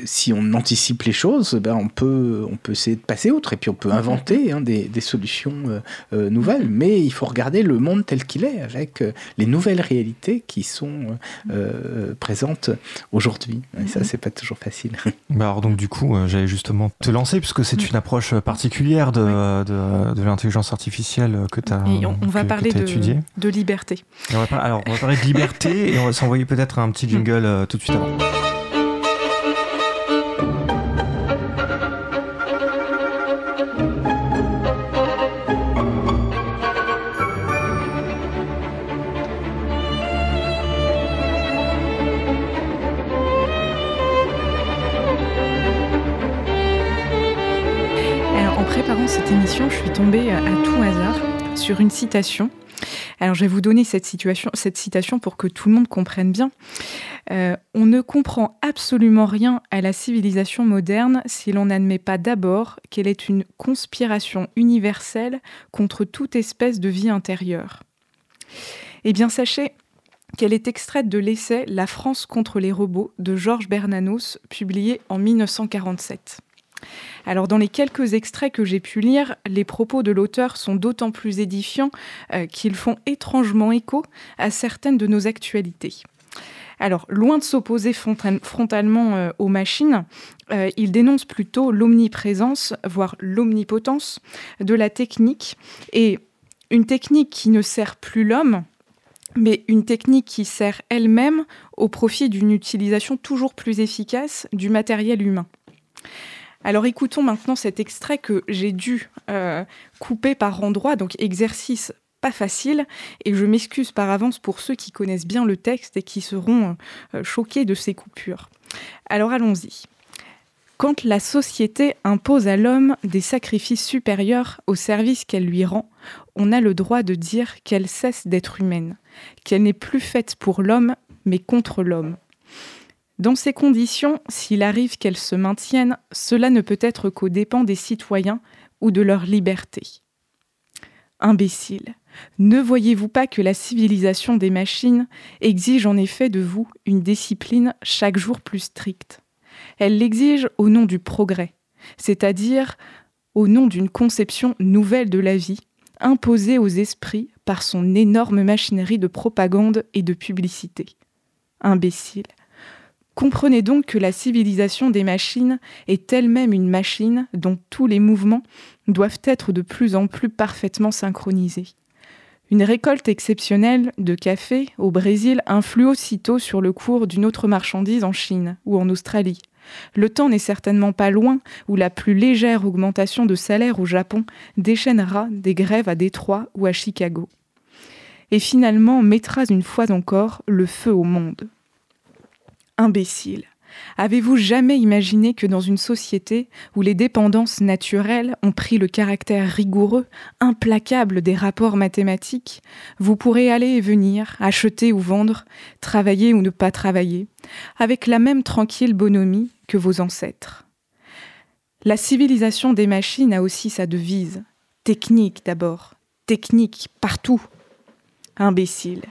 si on anticipe les choses, ben on, peut, on peut essayer de passer outre et puis on peut inventer des, des, solutions nouvelles. Mais il faut regarder le monde tel qu'il est, avec euh, les nouvelles réalités qui sont euh, euh, présentes aujourd'hui. Et ça, c'est pas toujours facile. Bah alors donc du coup, j'allais justement te lancer, puisque c'est une approche particulière de, de, l'intelligence artificielle que tu as Et on, va parler de, de, liberté. alors, on va parler de liberté et on va s'envoyer peut-être un petit jingle tout de suite avant. je suis tombée à tout hasard sur une citation. Alors je vais vous donner cette, situation, citation pour que tout le monde comprenne bien. Euh, on ne comprend absolument rien à la civilisation moderne si l'on n'admet pas d'abord qu'elle est une conspiration universelle contre toute espèce de vie intérieure. Eh bien sachez qu'elle est extraite de l'essai La France contre les robots de Georges Bernanos, publié en 1947. Alors dans les quelques extraits que j'ai pu lire, les propos de l'auteur sont d'autant plus édifiants euh, qu'ils font étrangement écho à certaines de nos actualités. Alors, loin de s'opposer frontalement euh, aux machines, euh, il dénonce plutôt l'omniprésence, voire l'omnipotence de la technique et Une technique qui ne sert plus l'homme, mais une technique qui sert elle-même au profit d'une utilisation toujours plus efficace du matériel humain. Alors écoutons maintenant cet extrait que j'ai dû euh, couper par endroits, donc exercice pas facile, et je m'excuse par avance pour ceux qui connaissent bien le texte et qui seront euh, choqués de ces coupures. Alors allons-y. Quand la société impose à l'homme des sacrifices supérieurs au service qu'elle lui rend, on a le droit de dire qu'elle cesse d'être humaine, qu'elle n'est plus faite pour l'homme, mais contre l'homme. Dans ces conditions, s'il arrive qu'elle se maintienne, cela ne peut être qu'aux dépens des citoyens ou de leur liberté. Imbécile, ne voyez-vous pas que la civilisation des machines exige en effet de vous une discipline chaque jour plus stricte? Elle l'exige au nom du progrès, c'est-à-dire au nom d'une conception nouvelle de la vie, imposée aux esprits par son énorme machinerie de propagande et de publicité. Imbécile, Comprenez donc que la civilisation des machines est elle-même une machine dont tous les mouvements doivent être de plus en plus parfaitement synchronisés. Une récolte exceptionnelle de café au Brésil influe aussitôt sur le cours d'une autre marchandise en Chine ou en Australie. Le temps n'est certainement pas loin où la plus légère augmentation de salaire au Japon déchaînera des grèves à Détroit ou à Chicago. Et finalement mettra une fois encore le feu au monde imbécile. Avez-vous jamais imaginé que dans une société où les dépendances naturelles ont pris le caractère rigoureux, implacable des rapports mathématiques, vous pourrez aller et venir, acheter ou vendre, travailler ou ne pas travailler, avec la même tranquille bonhomie que vos ancêtres? La civilisation des machines a aussi sa devise. Technique d'abord. Technique partout. Imbécile.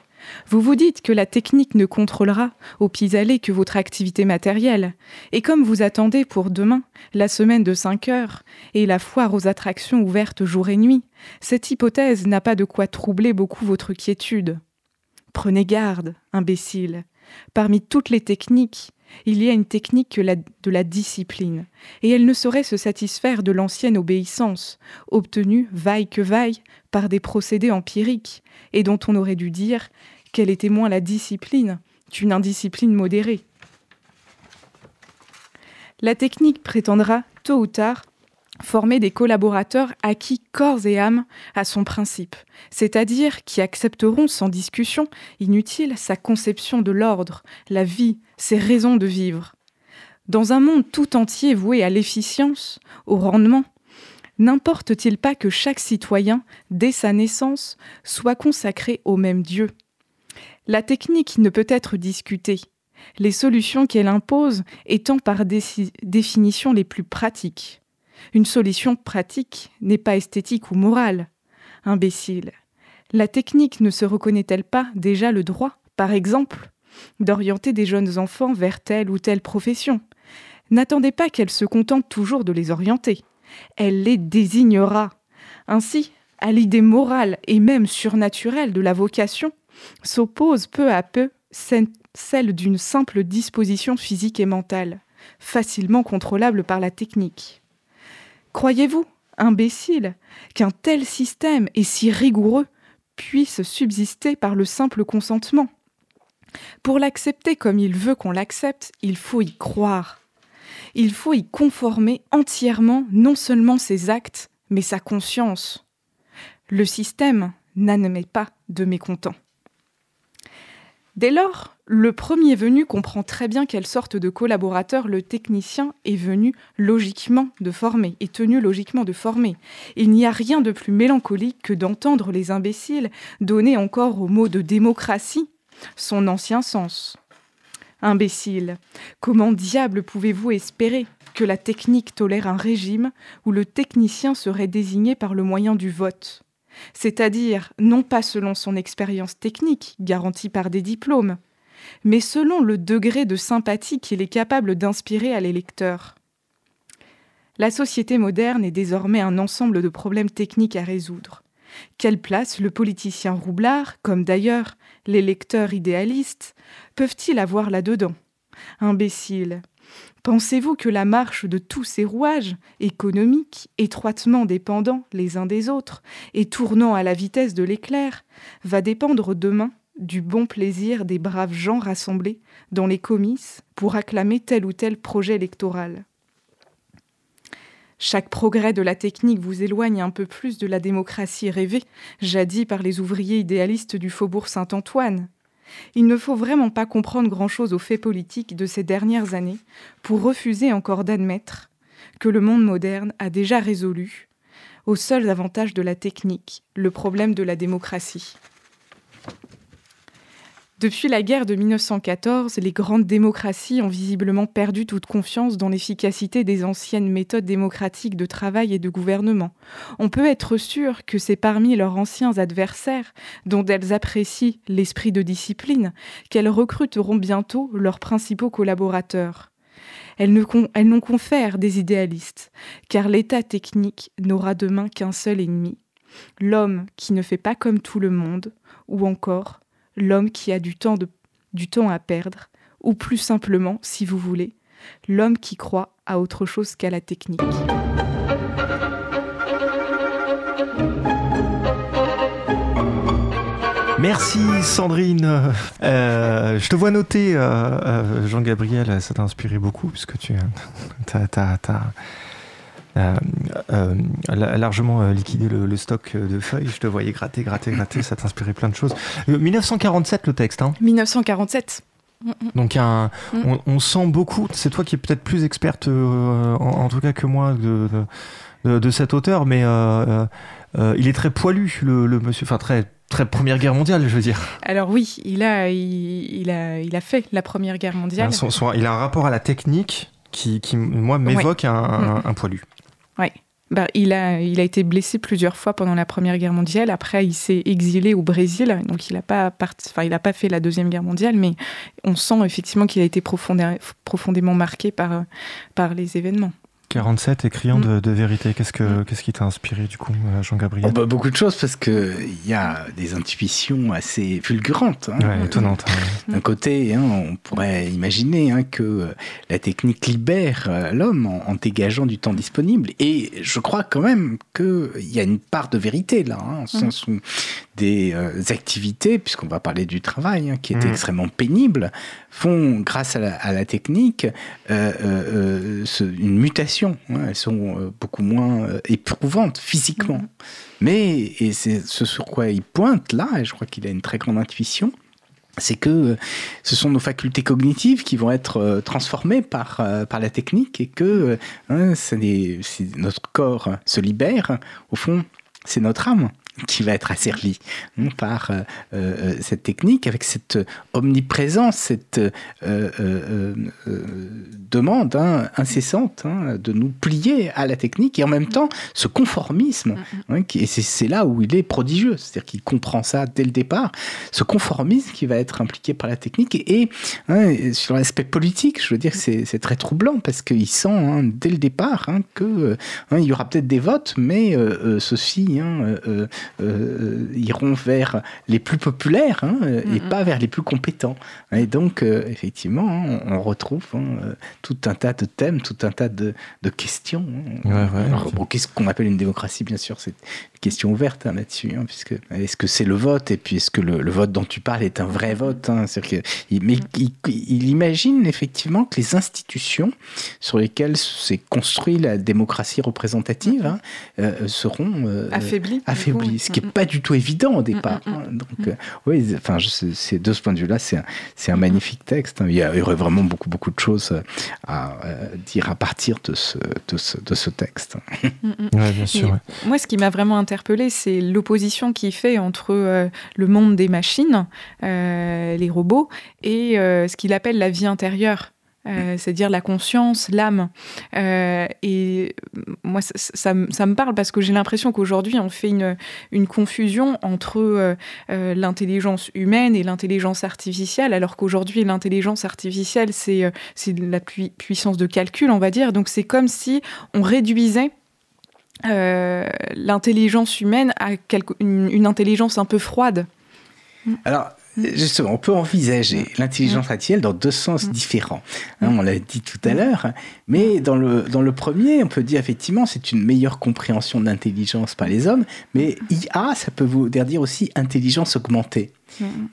Vous vous dites que la technique ne contrôlera au pis-aller que votre activité matérielle, et comme vous attendez pour demain la semaine de 5 heures et la foire aux attractions ouvertes jour et nuit, cette hypothèse n'a pas de quoi troubler beaucoup votre quiétude. Prenez garde, imbécile. Parmi toutes les techniques, il y a une technique de la discipline, et elle ne saurait se satisfaire de l'ancienne obéissance, obtenue, vaille que vaille, par des procédés empiriques, et dont on aurait dû dire qu'elle était moins la discipline qu'une indiscipline modérée. La technique prétendra, tôt ou tard, former des collaborateurs acquis corps et âme à son principe, c'est-à-dire qui accepteront sans discussion inutile sa conception de l'ordre, la vie, ses raisons de vivre. Dans un monde tout entier voué à l'efficience, au rendement, n'importe-t-il pas que chaque citoyen, dès sa naissance, soit consacré au même Dieu? La technique ne peut être discutée, les solutions qu'elle impose étant par définition les plus pratiques. Une solution pratique n'est pas esthétique ou morale. Imbécile. La technique ne se reconnaît-elle pas déjà le droit, par exemple, d'orienter des jeunes enfants vers telle ou telle profession? N'attendez pas qu'elle se contente toujours de les orienter. Elle les désignera. Ainsi, à l'idée morale et même surnaturelle de la vocation, s'oppose peu à peu celle d'une simple disposition physique et mentale, facilement contrôlable par la technique. Croyez-vous, imbécile, qu'un tel système et si rigoureux puisse subsister par le simple consentement? Pour l'accepter comme il veut qu'on l'accepte, il faut y croire. Il faut y conformer entièrement non seulement ses actes, mais sa conscience. Le système n'admet pas de mécontents. Dès lors, le premier venu comprend très bien quelle sorte de collaborateur le technicien est venu logiquement de former, est tenu logiquement de former. Il n'y a rien de plus mélancolique que d'entendre les imbéciles donner encore au mot de démocratie son ancien sens. Imbécile, comment diable pouvez-vous espérer que la technique tolère un régime où le technicien serait désigné par le moyen du vote? C'est-à-dire non pas selon son expérience technique, garantie par des diplômes, mais selon le degré de sympathie qu'il est capable d'inspirer à l'électeur. La société moderne est désormais un ensemble de problèmes techniques à résoudre. Quelle place le politicien roublard, comme d'ailleurs les lecteurs idéalistes, peuvent-ils avoir là-dedans? Imbécile, Pensez-vous que la marche de tous ces rouages, économiques, étroitement dépendants les uns des autres, et tournant à la vitesse de l'éclair, va dépendre demain du bon plaisir des braves gens rassemblés dans les comices pour acclamer tel ou tel projet électoral? Chaque progrès de la technique vous éloigne un peu plus de la démocratie rêvée, jadis par les ouvriers idéalistes du faubourg Saint-Antoine. Il ne faut vraiment pas comprendre grand-chose aux faits politiques de ces dernières années pour refuser encore d'admettre que le monde moderne a déjà résolu, aux seuls avantages de la technique, le problème de la démocratie. Depuis la guerre de 1914, les grandes démocraties ont visiblement perdu toute confiance dans l'efficacité des anciennes méthodes démocratiques de travail et de gouvernement. On peut être sûr que c'est parmi leurs anciens adversaires, dont elles apprécient l'esprit de discipline, qu'elles recruteront bientôt leurs principaux collaborateurs. Elles n'ont confèrent des idéalistes, car l'État technique n'aura demain qu'un seul ennemi, l'homme qui ne fait pas comme tout le monde, ou encore l'homme qui a du temps, à perdre, ou plus simplement, si vous voulez, l'homme qui croit à autre chose qu'à la technique. Merci Sandrine. Euh, je te vois noter, euh, euh, Jean-Gabriel, ça t'a inspiré beaucoup puisque tu as, largement euh, liquidé le, stock de feuilles. Je te voyais gratter, gratter, gratter. ça t'inspirait plein de choses. 1947 le texte. Hein 1947. Donc un, mm. on, sent beaucoup, c'est toi qui es peut-être plus experte en, tout cas que moi de, de, cet auteur, mais il est très poilu le, monsieur, enfin très très Première Guerre mondiale, je veux dire. Alors oui, il a, il, a, il a fait la Première Guerre mondiale. il a un rapport à la technique qui, qui moi, m'évoque un, un, poilu. Oui. Bah, il, a, il a été blessé plusieurs fois pendant la Première Guerre mondiale. Après, il s'est exilé au Brésil, donc il n'a pas, enfin, pas fait la Deuxième Guerre mondiale, mais on sent effectivement qu'il a été profondément marqué par, par les événements. 47 écriant mm. de, vérité. Qu'est-ce, que, mm. qu'est-ce qui t'a inspiré du coup, euh, Jean-Gabriel oh, bah, Beaucoup de choses parce qu'il y a des intuitions assez fulgurantes. Hein. étonnantes. Hein. D'un côté, hein, on pourrait imaginer que la technique libère euh, l'homme en, dégageant du temps disponible. Et je crois quand même qu'il y a une part de vérité là, en mm. sens où des euh, activités, puisqu'on va parler du travail, qui est extrêmement pénible, font, grâce à la, technique, une mutation Hein, elles sont euh, beaucoup moins euh, éprouvantes physiquement. Mhm. Mais, et c'est ce sur quoi il pointe là, et je crois qu'il a une très grande intuition, c'est que euh, ce sont nos facultés cognitives qui vont être transformées par, par la technique et que hein, notre corps se libère, au fond, c'est notre âme qui va être asservi hein, par euh, euh, cette technique, avec cette omniprésence, cette euh, demande hein, incessante hein, de nous plier à la technique et en même temps ce conformisme. et c'est là où il est prodigieux, c'est-à-dire qu'il comprend ça dès le départ, ce conformisme qui va être impliqué par la technique. Et, sur l'aspect politique, je veux dire que c'est très troublant parce qu'il sent dès le départ qu'il y aura peut-être des votes, mais ceci euh, iront vers les plus populaires hein, et pas vers les plus compétents. Et donc, euh, effectivement, hein, on, retrouve hein, euh, tout un tas de thèmes, tout un tas de, questions. qu'est-ce qu'on appelle une démocratie, bien sûr C'est question ouverte là-dessus, puisque est-ce que c'est le vote? Et puis est-ce que le, vote dont tu parles est un vrai vote que, Mais il, imagine effectivement que les institutions sur lesquelles s'est construite la démocratie représentative seront affaiblies. affaiblies ce qui n'est pas du tout évident au départ. Mm, mm, mm. Hein. Donc, euh, oui, enfin, c'est de ce point de vue-là, c'est un, un, magnifique texte. Hein. Il y aurait vraiment beaucoup, beaucoup de choses à euh, dire à partir de ce, de ce, de ce texte. bien sûr. Moi, ce qui m'a vraiment interpellé, c'est l'opposition qu'il fait entre euh, le monde des machines, les robots, et ce qu'il appelle la vie intérieure. Euh, c'est-à-dire la conscience, l'âme. Euh, et moi, ça, me parle parce que j'ai l'impression qu'aujourd'hui, on fait une, confusion entre euh, l'intelligence humaine et l'intelligence artificielle, alors qu'aujourd'hui, l'intelligence artificielle, c'est la puissance de calcul, on va dire. Donc, c'est comme si on réduisait l'intelligence humaine à une, une, intelligence un peu froide. Alors, justement, on peut envisager l'intelligence artificielle dans deux sens différents. Hein, on l'a dit tout à l'heure, mais dans le, dans le premier, on peut dire effectivement c'est une meilleure compréhension de l'intelligence par les hommes, mais IA, ça peut vous dire aussi intelligence augmentée.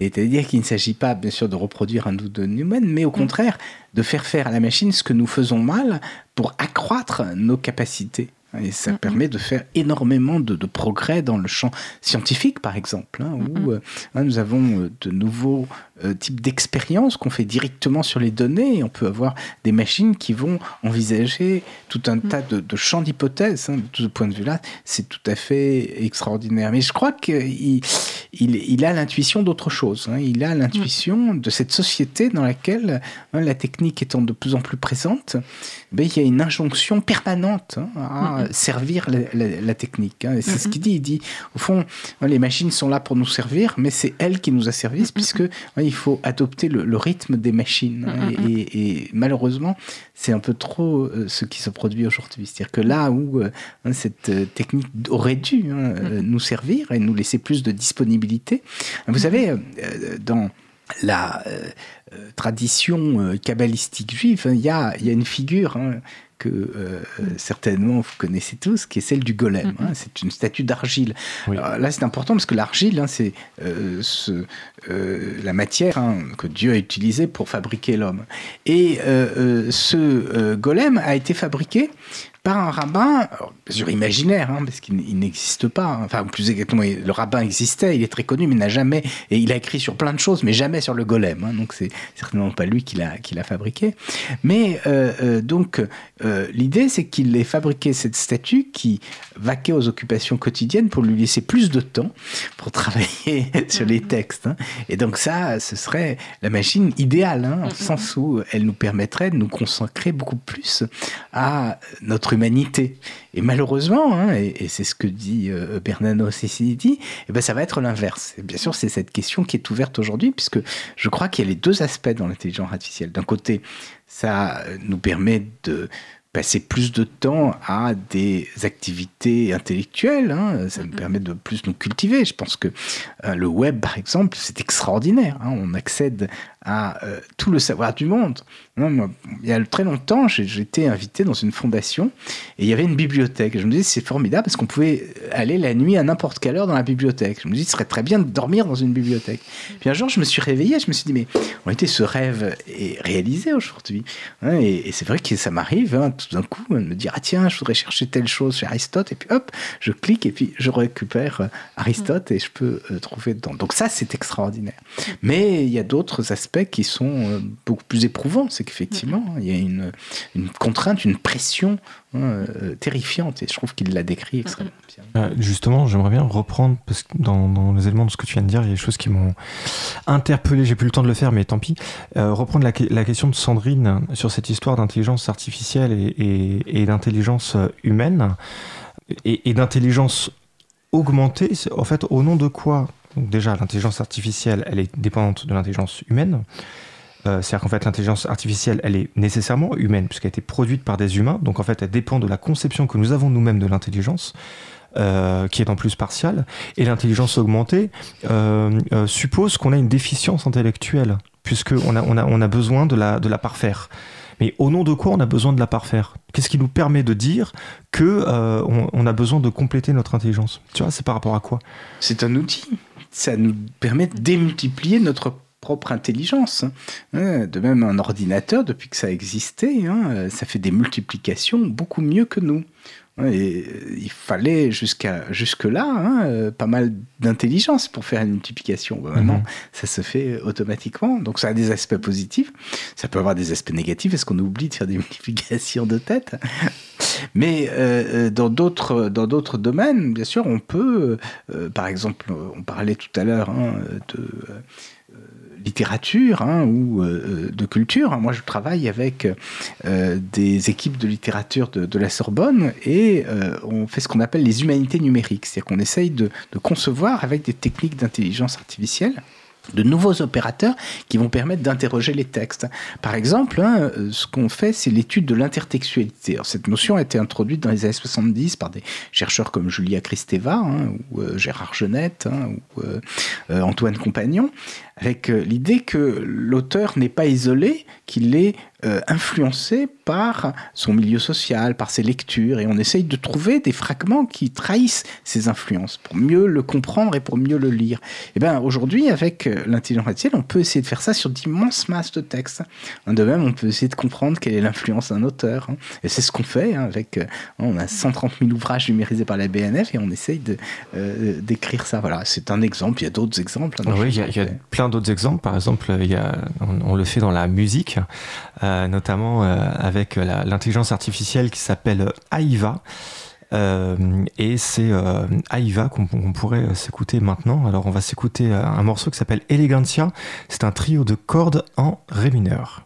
C'est-à-dire qu'il ne s'agit pas, bien sûr, de reproduire un doute de Newman, mais au contraire, de faire faire à la machine ce que nous faisons mal pour accroître nos capacités. Et ça mm-hmm. permet de faire énormément de, progrès dans le champ scientifique, par exemple, hein, où mm-hmm. euh, nous avons euh, de nouveaux euh, types d'expériences qu'on fait directement sur les données. Et on peut avoir des machines qui vont envisager tout un tas de, champs d'hypothèses. Hein, de ce point de vue-là, c'est tout à fait extraordinaire. Mais je crois qu'il il, a l'intuition d'autre chose. Hein. Il a l'intuition de cette société dans laquelle la technique étant de plus en plus présente, ben, il y a une injonction permanente à servir la, technique. Hein. C'est ce qu'il dit. Il dit, au fond, les machines sont là pour nous servir, mais c'est elles qui nous asservissent, puisque il faut adopter le, rythme des machines. Hein. et, malheureusement, c'est un peu trop euh, ce qui se produit aujourd'hui. C'est-à-dire que là où euh, hein, cette euh, technique aurait dû nous servir et nous laisser plus de disponibilité, vous savez, dans la tradition kabbalistique juive, il y a, y a, une figure que euh, certainement vous connaissez tous, qui est celle du golem. Hein. c'est une statue d'argile. Là, c'est important parce que l'argile, hein, c'est euh, euh, la matière hein, que Dieu a utilisée pour fabriquer l'homme. Et ce golem a été fabriqué par un rabbin, bien sûr imaginaire, hein, parce qu'il n'existe pas. Hein. Enfin, plus exactement, le rabbin existait, il est très connu, mais n'a jamais, et il a écrit sur plein de choses, mais jamais sur le golem. Hein, donc c'est certainement pas lui qui l'a fabriqué. Mais euh, euh, donc euh, l'idée, c'est qu'il ait fabriqué cette statue qui vaquait aux occupations quotidiennes pour lui laisser plus de temps pour travailler sur les textes. Et donc ça, ce serait la machine idéale, hein, au sens où elle nous permettrait de nous consacrer beaucoup plus à notre humanité. Et malheureusement, hein, et, c'est ce que dit euh, Bernanos et dit, eh ben ça va être l'inverse. Bien sûr, c'est cette question qui est ouverte aujourd'hui, puisque je crois qu'il y a les deux aspects dans l'intelligence artificielle. D'un côté, ça nous permet de passer plus de temps à des activités intellectuelles. Hein. Ça me mm-hmm. permet de plus nous cultiver. Je pense que euh, le web, par exemple, c'est extraordinaire. Hein. On accède à euh, tout le savoir du monde. il y a très longtemps, j'étais invité dans une fondation et il y avait une bibliothèque. Je me disais, c'est formidable parce qu'on pouvait aller la nuit à n'importe quelle heure dans la bibliothèque. Je me disais, ce serait très bien de dormir dans une bibliothèque. Puis un jour, je me suis réveillé, je me suis dit, mais en réalité, ce rêve est réalisé aujourd'hui. Hein, et, c'est vrai que ça m'arrive hein, tout d'un coup de me dire, ah tiens, je voudrais chercher telle chose chez Aristote. Et puis hop, je clique et puis je récupère euh, Aristote et je peux euh, trouver dedans. Donc ça, c'est extraordinaire. Mais il y a d'autres aspects qui sont euh, beaucoup plus éprouvants. C'est qu'effectivement, il y a une, une, contrainte, une pression hein, euh, terrifiante. Et je trouve qu'il l'a décrit extrêmement bien. Euh, justement, j'aimerais bien reprendre, parce que dans, les éléments de ce que tu viens de dire, il y a des choses qui m'ont interpellé. J'ai plus le temps de le faire, mais tant pis. reprendre la, la, question de Sandrine sur cette histoire d'intelligence artificielle et, et, d'intelligence humaine et, et d'intelligence augmentée. En fait, au nom de quoi donc déjà, l'intelligence artificielle, elle est dépendante de l'intelligence humaine. Euh, c'est-à-dire qu'en fait, l'intelligence artificielle, elle est nécessairement humaine, puisqu'elle a été produite par des humains. Donc en fait, elle dépend de la conception que nous avons nous-mêmes de l'intelligence. Euh, qui est en plus partielle, et l'intelligence augmentée euh, suppose qu'on a une déficience intellectuelle, puisqu'on a, on a, besoin de la, parfaire. Mais au nom de quoi on a besoin de la parfaire? Qu'est-ce qui nous permet de dire que on, a besoin de compléter notre intelligence? Tu vois, c'est par rapport à quoi? C'est un outil ça nous permet de démultiplier notre propre intelligence. Hein. De même, un ordinateur, depuis que ça a existé, hein, ça fait des multiplications beaucoup mieux que nous. Et il fallait jusqu'à jusque-là hein, pas mal d'intelligence pour faire une multiplication. Maintenant, mhm. ça se fait automatiquement. Donc ça a des aspects positifs. Ça peut avoir des aspects négatifs. Est-ce qu'on oublie de faire des multiplications de tête? Mais euh, euh, dans d'autres domaines, bien sûr, on peut. Euh, par exemple, on parlait tout à l'heure hein, de littérature hein, ou de culture. Moi, je travaille avec des équipes de littérature de, la Sorbonne et on fait ce qu'on appelle les humanités numériques. C'est-à-dire qu'on essaye de, concevoir avec des techniques d'intelligence artificielle de nouveaux opérateurs qui vont permettre d'interroger les textes. Par exemple, hein, ce qu'on fait, c'est l'étude de l'intertextualité. Cette notion a été introduite dans les années 70 par des chercheurs comme Julia Kristeva hein, ou euh, Gérard Genette hein, ou euh, euh, Antoine Compagnon, avec l'idée que l'auteur n'est pas isolé, qu'il est euh, influencé par son milieu social, par ses lectures, et on essaye de trouver des fragments qui trahissent ces influences pour mieux le comprendre et pour mieux le lire. Et eh bien aujourd'hui, avec euh, l'intelligence artificielle, on peut essayer de faire ça sur d'immenses masses de textes. De même, on peut essayer de comprendre quelle est l'influence d'un auteur. Hein. Et c'est ce qu'on fait hein, avec. Euh, on a 130 000 ouvrages numérisés par la BNF et on essaye de d'écrire ça. Voilà, c'est un exemple. Il y a d'autres exemples. Hein, oui, il y, a, plein d'autres exemples. Par exemple, il y a, on, le fait dans la musique. Euh, notamment euh, avec l'intelligence artificielle qui s'appelle AIVA. Euh, et c'est AIVA qu'on pourrait s'écouter maintenant. Alors on va s'écouter un morceau qui s'appelle Elegancia. C'est un trio de cordes en ré mineur.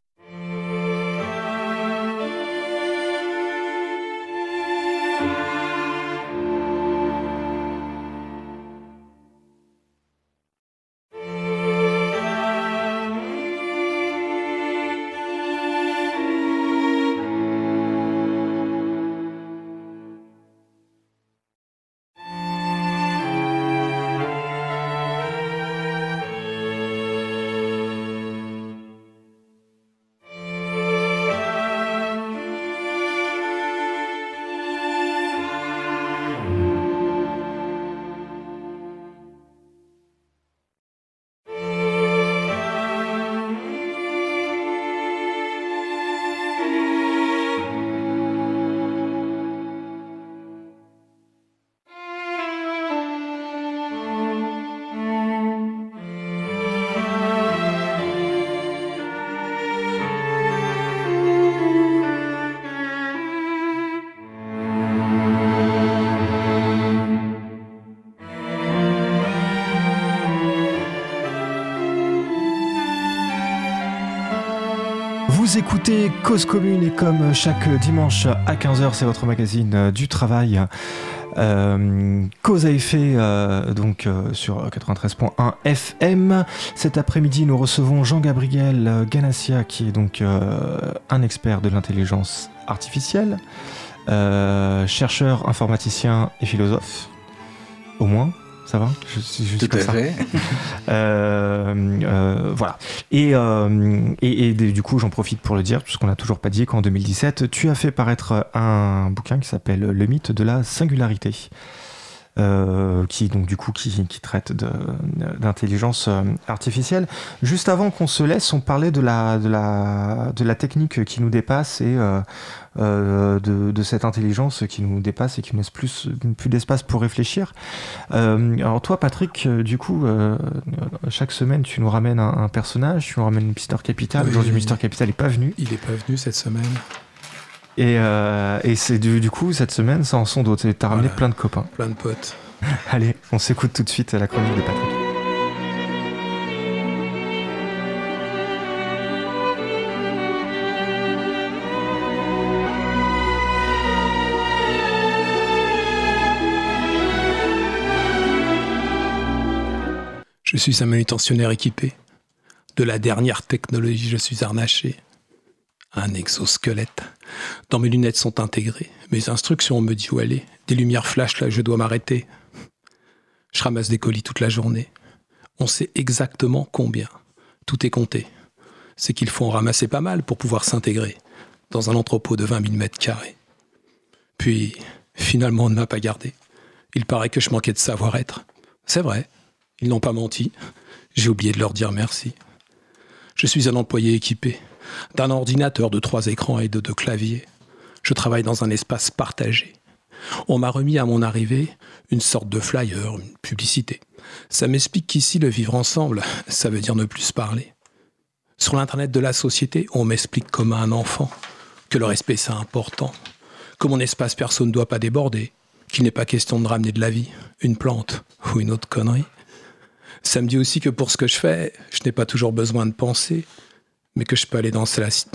Vous écoutez Cause Commune et comme chaque dimanche à 15h, c'est votre magazine euh, du travail. Euh, cause à effet euh, donc sur 93.1 FM. Cet après-midi, nous recevons Jean-Gabriel Ganassia, qui est donc un expert de l'intelligence artificielle, chercheur, informaticien et philosophe, au moins. Ça va Je suis juste Tout à fait. Euh, euh, voilà. Et, euh, et, du coup, j'en profite pour le dire, puisqu'on n'a toujours pas dit qu'en 2017, tu as fait paraître un bouquin qui s'appelle Le mythe de la singularité. Qui donc du coup qui, qui traite d'intelligence artificielle. Juste avant qu'on se laisse, on parlait de la, de la, de la technique qui nous dépasse et euh, de, de, cette intelligence qui nous dépasse et qui nous laisse plus, plus d'espace pour réfléchir. alors toi, Patrick, du coup, chaque semaine, tu nous ramènes un, personnage, tu nous ramènes Mister Capital. Aujourd'hui, Mister Capital n'est pas venu. Il n'est pas venu cette semaine. Et, euh, et c'est du, du, coup, cette semaine, ça en sont d'autres. T'as ramené plein de copains. Plein de potes. Allez, on s'écoute tout de suite la chronique de Patrick. Je suis un manutentionnaire équipé. De la dernière technologie, je suis harnaché. Un exosquelette. Dans mes lunettes sont intégrées. Mes instructions me disent où aller. Des lumières flashent là, je dois m'arrêter. Je ramasse des colis toute la journée. On sait exactement combien. Tout est compté. C'est qu'il faut en ramasser pas mal pour pouvoir s'intégrer dans un entrepôt de 20 000 mètres carrés. Puis, finalement, on ne m'a pas gardé. Il paraît que je manquais de savoir-être. C'est vrai, ils n'ont pas menti. J'ai oublié de leur dire merci. Je suis un employé équipé d'un ordinateur de trois écrans et de deux claviers. Je travaille dans un espace partagé. On m'a remis à mon arrivée une sorte de flyer, une publicité. Ça m'explique qu'ici, le vivre ensemble, ça veut dire ne plus se parler. Sur l'Internet de la société, on m'explique comme à un enfant que le respect c'est important, que mon espace perso ne doit pas déborder, qu'il n'est pas question de ramener de la vie, une plante ou une autre connerie. Ça me dit aussi que pour ce que je fais, je n'ai pas toujours besoin de penser, mais que je peux aller dans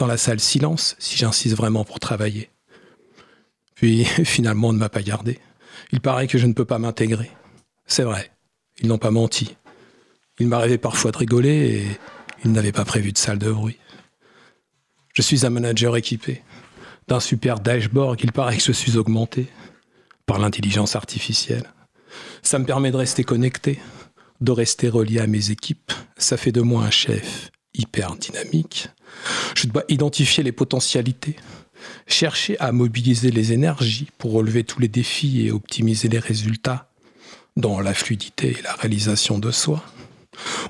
la, salle silence si j'insiste vraiment pour travailler. Puis finalement, on ne m'a pas gardé. Il paraît que je ne peux pas m'intégrer. C'est vrai, ils n'ont pas menti. Il m'arrivait parfois de rigoler et il n'avait pas prévu de salle de bruit. Je suis un manager équipé d'un super dashboard qu'il paraît que je suis augmenté par l'intelligence artificielle. Ça me permet de rester connecté, de rester relié à mes équipes. Ça fait de moi un chef hyper dynamique. Je dois identifier les potentialités, chercher à mobiliser les énergies pour relever tous les défis et optimiser les résultats dans la fluidité et la réalisation de soi.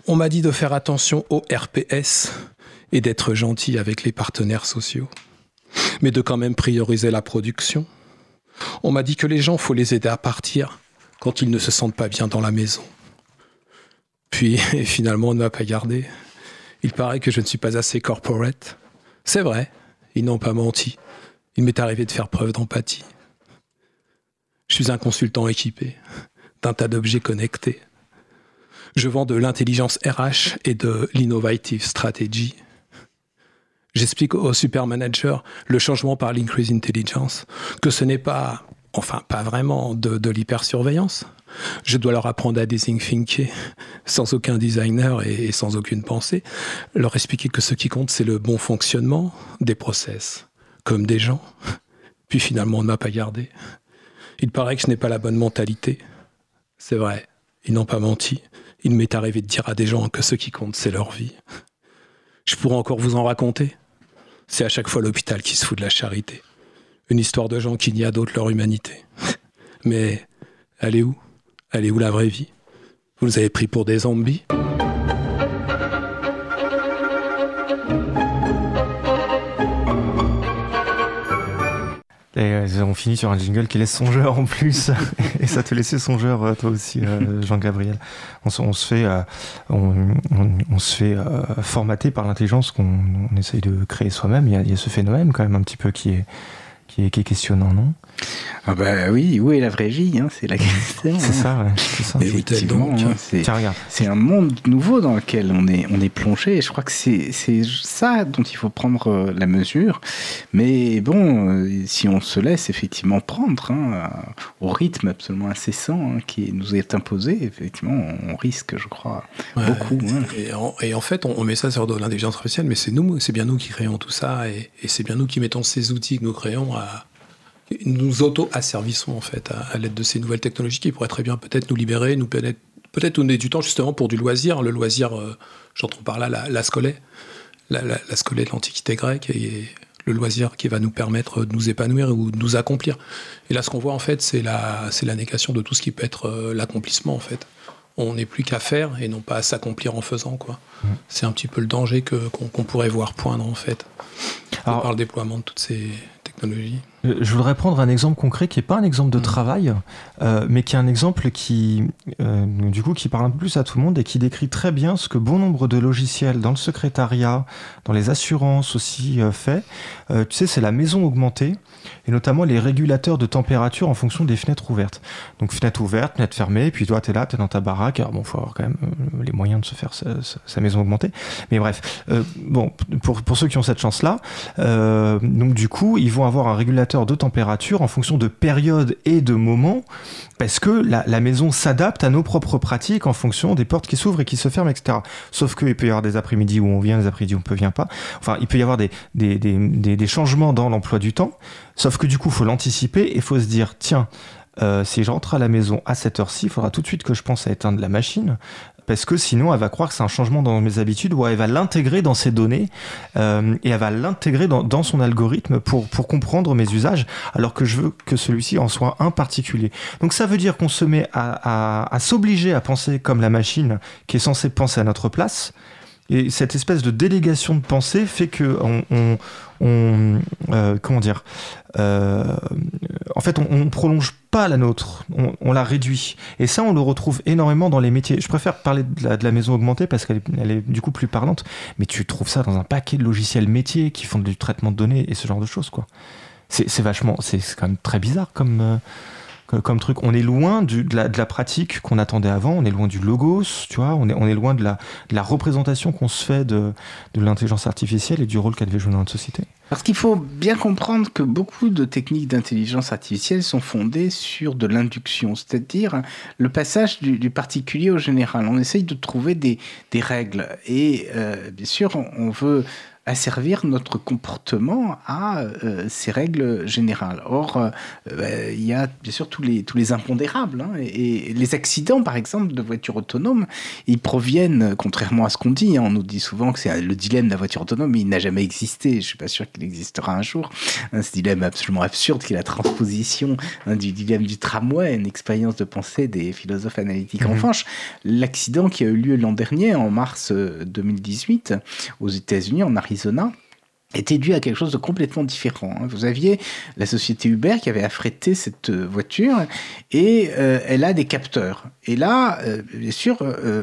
On m'a dit de faire attention au RPS et d'être gentil avec les partenaires sociaux, mais de quand même prioriser la production. On m'a dit que les gens, faut les aider à partir quand ils ne se sentent pas bien dans la maison. Puis, finalement, on ne m'a pas gardé. Il paraît que je ne suis pas assez corporate. C'est vrai, ils n'ont pas menti. Il m'est arrivé de faire preuve d'empathie. Je suis un consultant équipé d'un tas d'objets connectés. Je vends de l'intelligence RH et de l'innovative strategy. J'explique aux super managers le changement par l'increase intelligence, que ce n'est pas, enfin pas vraiment, de, l'hypersurveillance. Je dois leur apprendre à désinfinker sans aucun designer et sans aucune pensée. Leur expliquer que ce qui compte, c'est le bon fonctionnement des process, comme des gens. Puis finalement, on ne m'a pas gardé. Il paraît que ce n'est pas la bonne mentalité. C'est vrai, ils n'ont pas menti. Il m'est arrivé de dire à des gens que ce qui compte, c'est leur vie. Je pourrais encore vous en raconter. C'est à chaque fois l'hôpital qui se fout de la charité. Une histoire de gens qui n'y a d'autre leur humanité. Mais elle est où? Elle est où la vraie vie? Vous nous avez pris pour des zombies? Et euh, on finit sur un jingle qui laisse songeur en plus. et ça te laissait songeur, euh, toi aussi, euh, Jean-Gabriel. On, on, se fait, on, on, se fait formater par l'intelligence qu'on essaye de créer soi-même. Il, il, y a ce phénomène quand même un petit peu qui est, qui est, qui est questionnant, non? Ah bah oui, où est la vraie vie hein, C'est la question. C'est ça, ouais, c'est ça. Effectivement, hein, c'est, c'est un monde nouveau dans lequel on est, on est plongé. Et je crois que c'est, c'est ça dont il faut prendre euh, la mesure. Mais bon, euh, si on se laisse effectivement prendre hein, au rythme absolument incessant qui nous est imposé, effectivement, on risque, je crois, beaucoup. Et en, et, en, fait, on, met ça sur de l'intelligence artificielle, mais c'est nous, c'est bien nous qui créons tout ça, et, et c'est bien nous qui mettons ces outils que nous créons à nous auto-asservissons en fait à, l'aide de ces nouvelles technologies qui pourraient très bien peut-être nous libérer, nous peut-être peut donner du temps justement pour du loisir. Le loisir, euh, j'entends par là la, la scolée, la, la, de l'Antiquité grecque et le loisir qui va nous permettre de nous épanouir ou de nous accomplir. Et là, ce qu'on voit en fait, c'est la, c'est la négation de tout ce qui peut être euh, l'accomplissement en fait. On n'est plus qu'à faire et non pas à s'accomplir en faisant quoi. Mmh. C'est un petit peu le danger que, qu'on, pourrait voir poindre en fait par le déploiement de toutes ces technologies. Euh, je voudrais prendre un exemple concret qui n'est pas un exemple de mm. travail, euh, mais qui est un exemple qui, euh, du coup, qui parle un peu plus à tout le monde et qui décrit très bien ce que bon nombre de logiciels dans le secrétariat, dans les assurances aussi fait. tu sais, c'est la maison augmentée et notamment les régulateurs de température en fonction des fenêtres ouvertes. Donc fenêtre ouverte, fenêtre fermée, puis toi, tu es là, tu es dans ta baraque. Alors bon, faut avoir quand même les moyens de se faire sa, maison augmentée. Mais bref, bon, pour, pour ceux qui ont cette chance-là, donc du coup, ils vont avoir un régulateur de température en fonction de périodes et de moments, parce que la, maison s'adapte à nos propres pratiques en fonction des portes qui s'ouvrent et qui se ferment, etc. Sauf qu'il peut y avoir des après-midi où on vient, des après-midi où on ne vient pas. Enfin, il peut y avoir des, des, des, des changements dans l'emploi du temps, sauf que du coup, il faut l'anticiper et il faut se dire, tiens, euh, si je rentre à la maison à cette heure-ci, il faudra tout de suite que je pense à éteindre la machine parce que sinon elle va croire que c'est un changement dans mes habitudes ou elle va l'intégrer dans ses données euh, et elle va l'intégrer dans, son algorithme pour, pour comprendre mes usages alors que je veux que celui-ci en soit un particulier. Donc ça veut dire qu'on se met à, s'obliger à penser comme la machine qui est censée penser à notre place et cette espèce de délégation de pensée fait que on, on, euh, comment dire, euh, en fait, on, on, prolonge pas la nôtre, on, la réduit. Et ça, on le retrouve énormément dans les métiers. Je préfère parler de la, maison augmentée parce qu'elle est, elle est du coup plus parlante, mais tu trouves ça dans un paquet de logiciels métiers qui font du traitement de données et ce genre de choses, quoi. C'est vachement, c'est quand même très bizarre comme. Euh, comme truc. On est loin de, la, pratique qu'on attendait avant, on est loin du logos, tu vois, on est, loin de la, représentation qu'on se fait de, l'intelligence artificielle et du rôle qu'elle devait jouer dans notre société. Parce qu'il faut bien comprendre que beaucoup de techniques d'intelligence artificielle sont fondées sur de l'induction, c'est-à-dire le passage du, particulier au général. On essaye de trouver des, des règles et euh, bien sûr on veut asservir notre comportement à euh, ces règles générales. Or, euh, bah, il y a bien sûr tous les, tous les impondérables. Hein, et, les accidents, par exemple, de voitures autonomes, ils proviennent, contrairement à ce qu'on dit, hein, on nous dit souvent que c'est le dilemme de la voiture autonome, mais il n'a jamais existé. Je ne suis pas sûr qu'il existera un jour. Hein, ce dilemme absolument absurde qui est la transposition du dilemme du tramway, une expérience de pensée des philosophes analytiques. En mmh. revanche, l'accident qui a eu lieu l'an dernier, en mars 2018, euh, aux États-Unis, en arrivant Arizona était dû à quelque chose de complètement différent. Hein. Vous aviez la société Uber qui avait affrété cette euh, voiture et euh, elle a des capteurs. Et là, euh, bien sûr,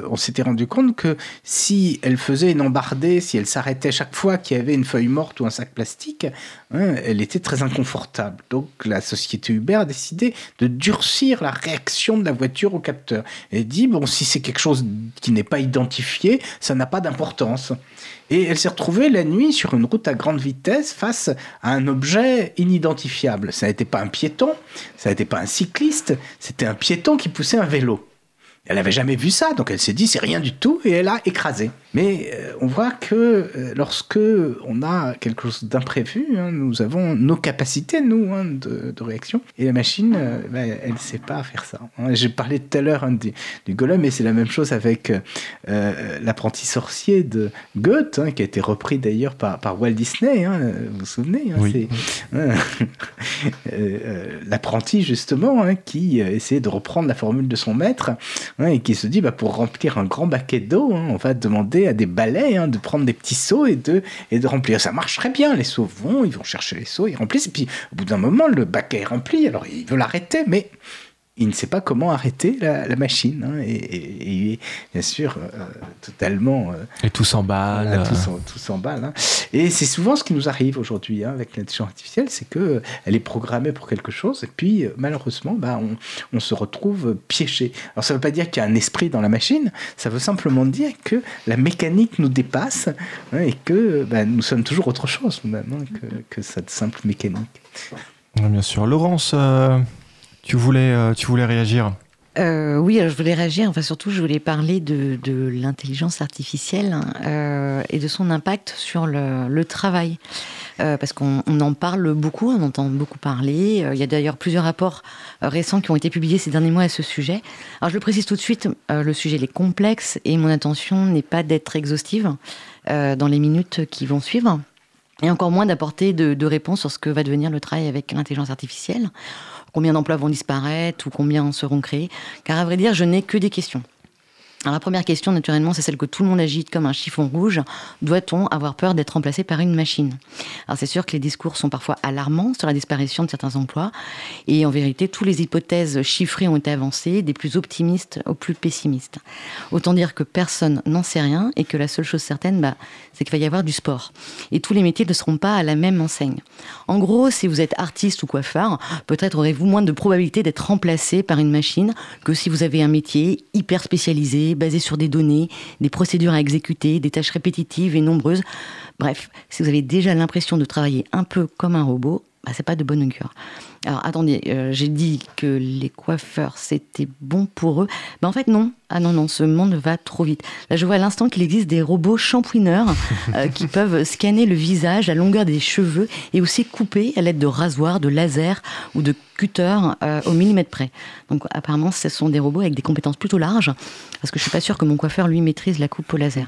on s'était rendu compte que si elle faisait une embardée, si elle s'arrêtait chaque fois qu'il y avait une feuille morte ou un sac plastique, hein, elle était très inconfortable. Donc la société Uber a décidé de durcir la réaction de la voiture au capteur. Elle dit, bon, si c'est quelque chose qui n'est pas identifié, ça n'a pas d'importance. Et elle s'est retrouvée la nuit sur une route à grande vitesse face à un objet inidentifiable. Ça n'était pas un piéton, ça n'était pas un cycliste, c'était un piéton qui poussait un vélo. Elle n'avait jamais vu ça, donc elle s'est dit c'est rien du tout et elle a écrasé. Mais euh, on voit que euh, lorsque on a quelque chose d'imprévu, hein, nous avons nos capacités, nous, hein, de, réaction. Et la machine, euh, bah, elle ne sait pas faire ça. Hein. J'ai parlé tout à l'heure du, du, golem, et c'est la même chose avec l'apprenti sorcier de Goethe, qui a été repris d'ailleurs par, par, Walt Disney. vous vous souvenez oui. L'apprenti, justement, qui essaie de reprendre la formule de son maître et qui se dit bah, pour remplir un grand baquet d'eau, on va demander à des balais hein, de prendre des petits seaux et de, et de remplir. Ça marche très bien. Les seaux vont, ils vont chercher les seaux, ils remplissent. Et puis, au bout d'un moment, le baquet est rempli. Alors, ils veulent l'arrêter, mais il ne sait pas comment arrêter la, machine. Hein, et, bien sûr euh, totalement. Euh, et tout s'emballe. tout s'emballe. Hein. Et c'est souvent ce qui nous arrive aujourd'hui hein, avec l'intelligence artificielle, c'est que elle est programmée pour quelque chose, et puis euh, malheureusement, bah, on, se retrouve piégé. Alors ça ne veut pas dire qu'il y a un esprit dans la machine, ça veut simplement dire que la mécanique nous dépasse et que bah, nous sommes toujours autre chose même que, que, cette simple mécanique. Bien sûr. Laurence. Tu voulais, euh, tu voulais réagir euh, oui, je voulais réagir. Enfin, surtout, je voulais parler de, l'intelligence artificielle euh, et de son impact sur le, travail. parce qu'on en parle beaucoup, on entend beaucoup parler. Il y a d'ailleurs plusieurs rapports récents qui ont été publiés ces derniers mois à ce sujet. Alors, je le précise tout de suite, le sujet est complexe et mon intention n'est pas d'être exhaustive dans les minutes qui vont suivre. Et encore moins d'apporter de, de réponses sur ce que va devenir le travail avec l'intelligence artificielle combien d'emplois vont disparaître ou combien seront créés. Car à vrai dire, je n'ai que des questions. Alors la première question, naturellement, c'est celle que tout le monde agite comme un chiffon rouge. Doit-on avoir peur d'être remplacé par une machine? Alors c'est sûr que les discours sont parfois alarmants sur la disparition de certains emplois. Et en vérité, toutes les hypothèses chiffrées ont été avancées, des plus optimistes aux plus pessimistes. Autant dire que personne n'en sait rien et que la seule chose certaine, bah, c'est qu'il va y avoir du sport. Et tous les métiers ne seront pas à la même enseigne. En gros, si vous êtes artiste ou coiffeur, peut-être aurez-vous moins de probabilité d'être remplacé par une machine que si vous avez un métier hyper spécialisé basé sur des données, des procédures à exécuter, des tâches répétitives et nombreuses. Bref, si vous avez déjà l'impression de travailler un peu comme un robot, bah, c'est pas de bonne augure. Alors attendez, euh, j'ai dit que les coiffeurs c'était bon pour eux. Ben, en fait non. Ah non non, ce monde va trop vite. Là je vois à l'instant qu'il existe des robots shampouineurs euh, qui peuvent scanner le visage, la longueur des cheveux et aussi couper à l'aide de rasoirs, de lasers ou de cutters euh, au millimètre près. Donc apparemment ce sont des robots avec des compétences plutôt larges parce que je suis pas sûre que mon coiffeur lui maîtrise la coupe au laser.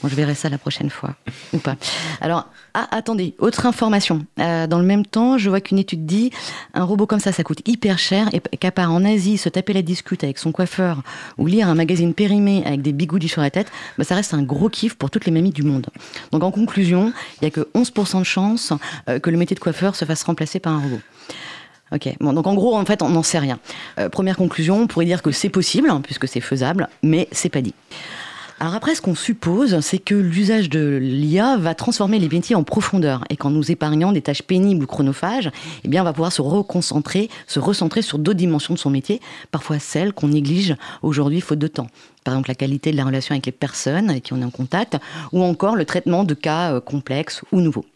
Bon je verrai ça la prochaine fois ou pas. Alors ah, attendez, autre information. dans le même temps, je vois qu'une étude dit un robot comme ça, ça coûte hyper cher et qu'à part en Asie, se taper la discute avec son coiffeur ou lire un magazine périmé avec des bigoudis sur la tête, bah, ça reste un gros kiff pour toutes les mamies du monde. Donc en conclusion, il n'y a que 11% de chance euh, que le métier de coiffeur se fasse remplacer par un robot. Ok, bon, donc en gros, en fait, on n'en sait rien. Euh, première conclusion, on pourrait dire que c'est possible, hein, puisque c'est faisable, mais c'est pas dit. Alors après, ce qu'on suppose, c'est que l'usage de l'IA va transformer les métiers en profondeur et qu'en nous épargnant des tâches pénibles ou chronophages, eh bien, on va pouvoir se reconcentrer, se recentrer sur d'autres dimensions de son métier, parfois celles qu'on néglige aujourd'hui faute de temps. Par exemple, la qualité de la relation avec les personnes avec qui on est en contact, ou encore le traitement de cas euh, complexes ou nouveaux.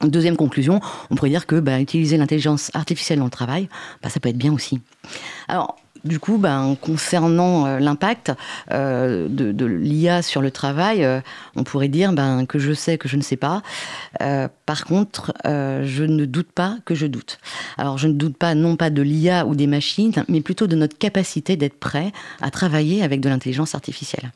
Deuxième conclusion, on pourrait dire que bah, utiliser l'intelligence artificielle dans le travail, bah, ça peut être bien aussi. Alors, du coup, ben, concernant euh, l'impact euh, de, l'IA sur le travail, euh, on pourrait dire ben, que je sais que je ne sais pas. par contre, je ne doute pas que je doute. Alors, je ne doute pas non pas de l'IA ou des machines, mais plutôt de notre capacité d'être prêt à travailler avec de l'intelligence artificielle.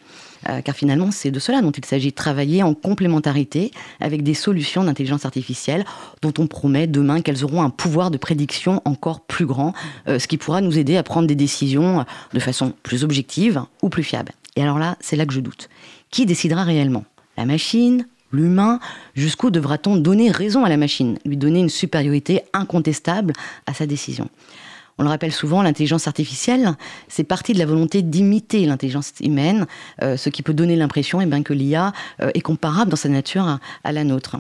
Euh, car finalement, c'est de cela dont il s'agit, travailler en complémentarité avec des solutions d'intelligence artificielle dont on promet demain qu'elles auront un pouvoir de prédiction encore plus grand, euh, ce qui pourra nous aider à prendre des décisions de façon plus objective ou plus fiable. Et alors là, c'est là que je doute. Qui décidera réellement? La machine? L'humain? Jusqu'où devra-t-on donner raison à la machine, lui donner une supériorité incontestable à sa décision? On le rappelle souvent, l'intelligence artificielle, c'est partie de la volonté d'imiter l'intelligence humaine, euh, ce qui peut donner l'impression eh que l'IA euh, est comparable dans sa nature à la nôtre.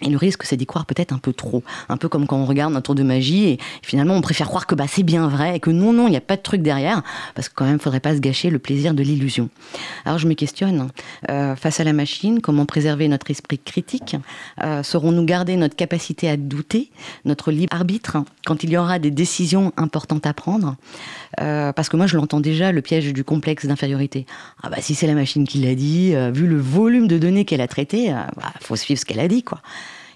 Et le risque, c'est d'y croire peut-être un peu trop. Un peu comme quand on regarde un tour de magie et finalement on préfère croire que bah, c'est bien vrai et que non, non, il n'y a pas de truc derrière. Parce que quand même, il ne faudrait pas se gâcher le plaisir de l'illusion. Alors je me questionne, euh, face à la machine, comment préserver notre esprit critique? Euh, Saurons-nous garder notre capacité à douter, notre libre arbitre, quand il y aura des décisions importantes à prendre? Euh, Parce que moi, je l'entends déjà, le piège du complexe d'infériorité. Ah bah si c'est la machine qui l'a dit, vu le volume de données qu'elle a traité, il bah, faut suivre ce qu'elle a dit, quoi.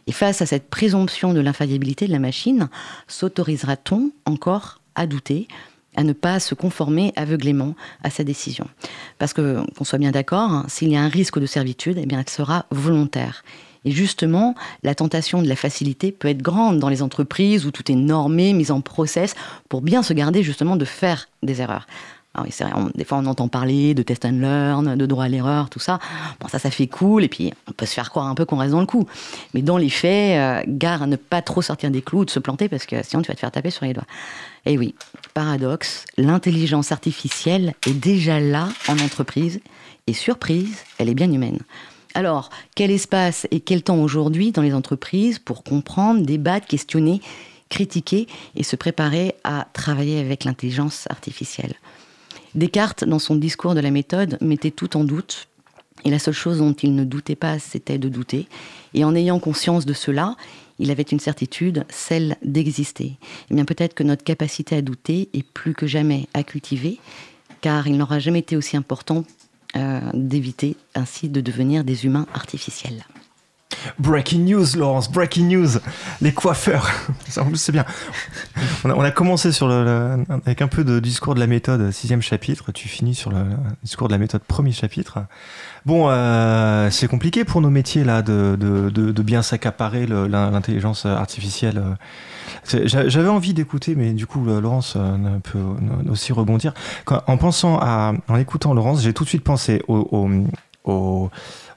Et face à cette présomption de l'infaillibilité de la machine, s'autorisera-t-on encore à douter à ne pas se conformer aveuglément à sa décision? Parce que, qu'on soit bien d'accord, hein, s'il y a un risque de servitude, eh bien, elle sera volontaire. Et justement, la tentation de la facilité peut être grande dans les entreprises où tout est normé, mis en process, pour bien se garder justement de faire des erreurs. Alors, des fois, on entend parler de test and learn, de droit à l'erreur, tout ça. Bon, ça, ça fait cool, et puis on peut se faire croire un peu qu'on reste dans le coup. Mais dans les faits, euh, gare à ne pas trop sortir des clous ou de se planter, parce que sinon, tu vas te faire taper sur les doigts. Et oui, paradoxe, l'intelligence artificielle est déjà là en entreprise, et surprise, elle est bien humaine. Alors, quel espace et quel temps aujourd'hui dans les entreprises pour comprendre, débattre, questionner, critiquer et se préparer à travailler avec l'intelligence artificielle? Descartes, dans son discours de la méthode, mettait tout en doute. Et la seule chose dont il ne doutait pas, c'était de douter. Et en ayant conscience de cela, il avait une certitude, celle d'exister. Eh bien, peut-être que notre capacité à douter est plus que jamais à cultiver, car il n'aura jamais été aussi important euh, d'éviter ainsi de devenir des humains artificiels. Breaking news, Laurence, breaking news. Les coiffeurs. En plus, c'est bien. On a, commencé sur avec un peu de discours de la méthode, sixième chapitre. Tu finis sur le, discours de la méthode, premier chapitre. Bon, euh, c'est compliqué pour nos métiers là de, de, de, bien s'accaparer l'intelligence artificielle. J'avais envie d'écouter, mais du coup, Laurence euh, peut aussi rebondir. en pensant à, en écoutant Laurence, j'ai tout de suite pensé au, au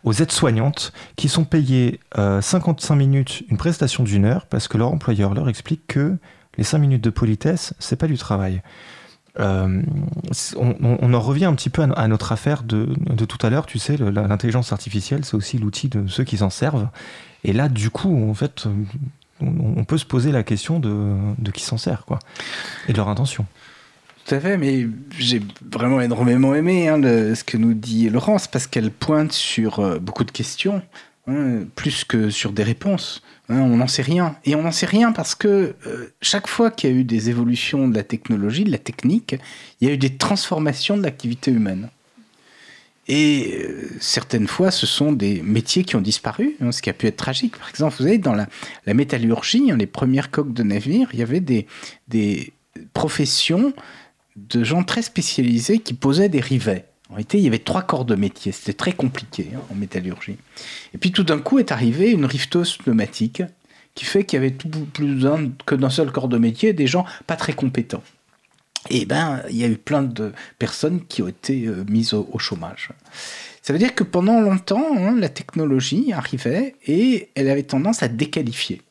aux aides-soignantes qui sont payées 55 euh, minutes, une prestation d'une heure, parce que leur employeur leur explique que les 5 minutes de politesse, c'est pas du travail. Euh, on, en revient un petit peu à, notre affaire de, tout à l'heure, tu sais, l'intelligence artificielle, c'est aussi l'outil de ceux qui s'en servent. Et là, du coup, en fait, on, peut se poser la question de, de qui s'en sert, quoi, et de leur intention. Tout à fait, mais j'ai vraiment énormément aimé hein, ce que nous dit Laurence, parce qu'elle pointe sur euh, beaucoup de questions, hein, plus que sur des réponses. Hein, on n'en sait rien. Et on n'en sait rien parce que euh, chaque fois qu'il y a eu des évolutions de la technologie, de la technique, il y a eu des transformations de l'activité humaine. Et euh, certaines fois, ce sont des métiers qui ont disparu, ce qui a pu être tragique. Par exemple, vous savez, dans la, métallurgie, les premières coques de navire, il y avait des professions de gens très spécialisés qui posaient des rivets. En réalité, il y avait trois corps de métier. C'était très compliqué hein, en métallurgie. Et puis tout d'un coup est arrivée une riftose pneumatique qui fait qu'il y avait plus que d'un seul corps de métier des gens pas très compétents. Et ben, il y a eu plein de personnes qui ont été euh, mises au, chômage. Ça veut dire que pendant longtemps, hein, la technologie arrivait et elle avait tendance à déqualifier.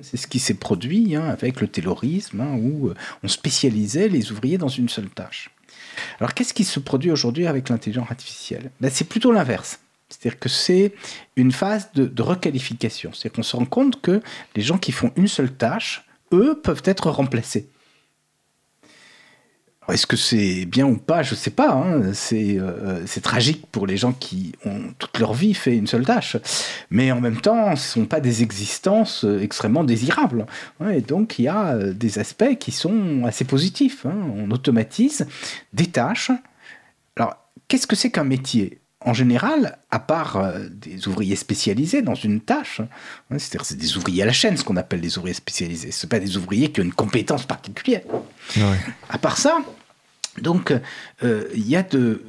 C'est ce qui s'est produit hein, avec le taylorisme, hein, où euh, on spécialisait les ouvriers dans une seule tâche. Alors qu'est-ce qui se produit aujourd'hui avec l'intelligence artificielle? Ben, C'est plutôt l'inverse. C'est-à-dire que c'est une phase de, de requalification. C'est-à-dire qu'on se rend compte que les gens qui font une seule tâche, eux, peuvent être remplacés. Est-ce que c'est bien ou pas? Je ne sais pas. Hein. Euh, c'est tragique pour les gens qui ont toute leur vie fait une seule tâche. Mais en même temps, ce ne sont pas des existences euh, extrêmement désirables. et donc, il y a euh, des aspects qui sont assez positifs. Hein. On automatise des tâches. Alors, qu'est-ce que c'est qu'un métier? En général, à part des ouvriers spécialisés dans une tâche, hein, c'est-à-dire c'est des ouvriers à la chaîne, ce qu'on appelle des ouvriers spécialisés, ce pas des ouvriers qui ont une compétence particulière. À part ça, donc euh, il y a de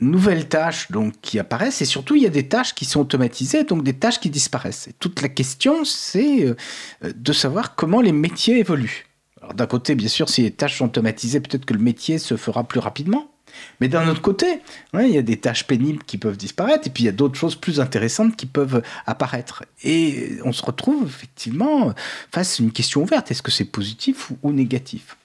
nouvelles tâches donc qui apparaissent et surtout il y a des tâches qui sont automatisées donc des tâches qui disparaissent. Et toute la question c'est euh, de savoir comment les métiers évoluent. Alors d'un côté bien sûr si les tâches sont automatisées peut-être que le métier se fera plus rapidement. Mais d'un autre côté, il y a des tâches pénibles qui peuvent disparaître, et puis il y a d'autres choses plus intéressantes qui peuvent apparaître. Et on se retrouve effectivement face à une question ouverte. Est-ce que c'est positif ou négatif?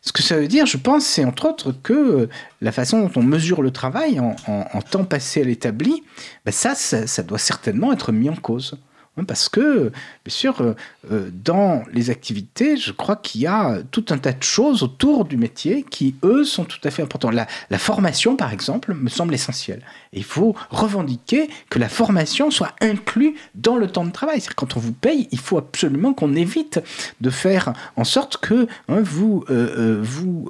Ce que ça veut dire, je pense, c'est entre autres que la façon dont on mesure le travail en, temps passé à l'établi, ben ça, ça, doit certainement être mis en cause. Hein, parce que, bien sûr, euh, euh, dans les activités, je crois qu'il y a tout un tas de choses autour du métier qui, eux, sont tout à fait importantes. La, formation, par exemple, me semble essentielle. il faut revendiquer que la formation soit inclue dans le temps de travail. C'est-à-dire quand on vous paye, il faut absolument qu'on évite de faire en sorte que hein, vous euh, vous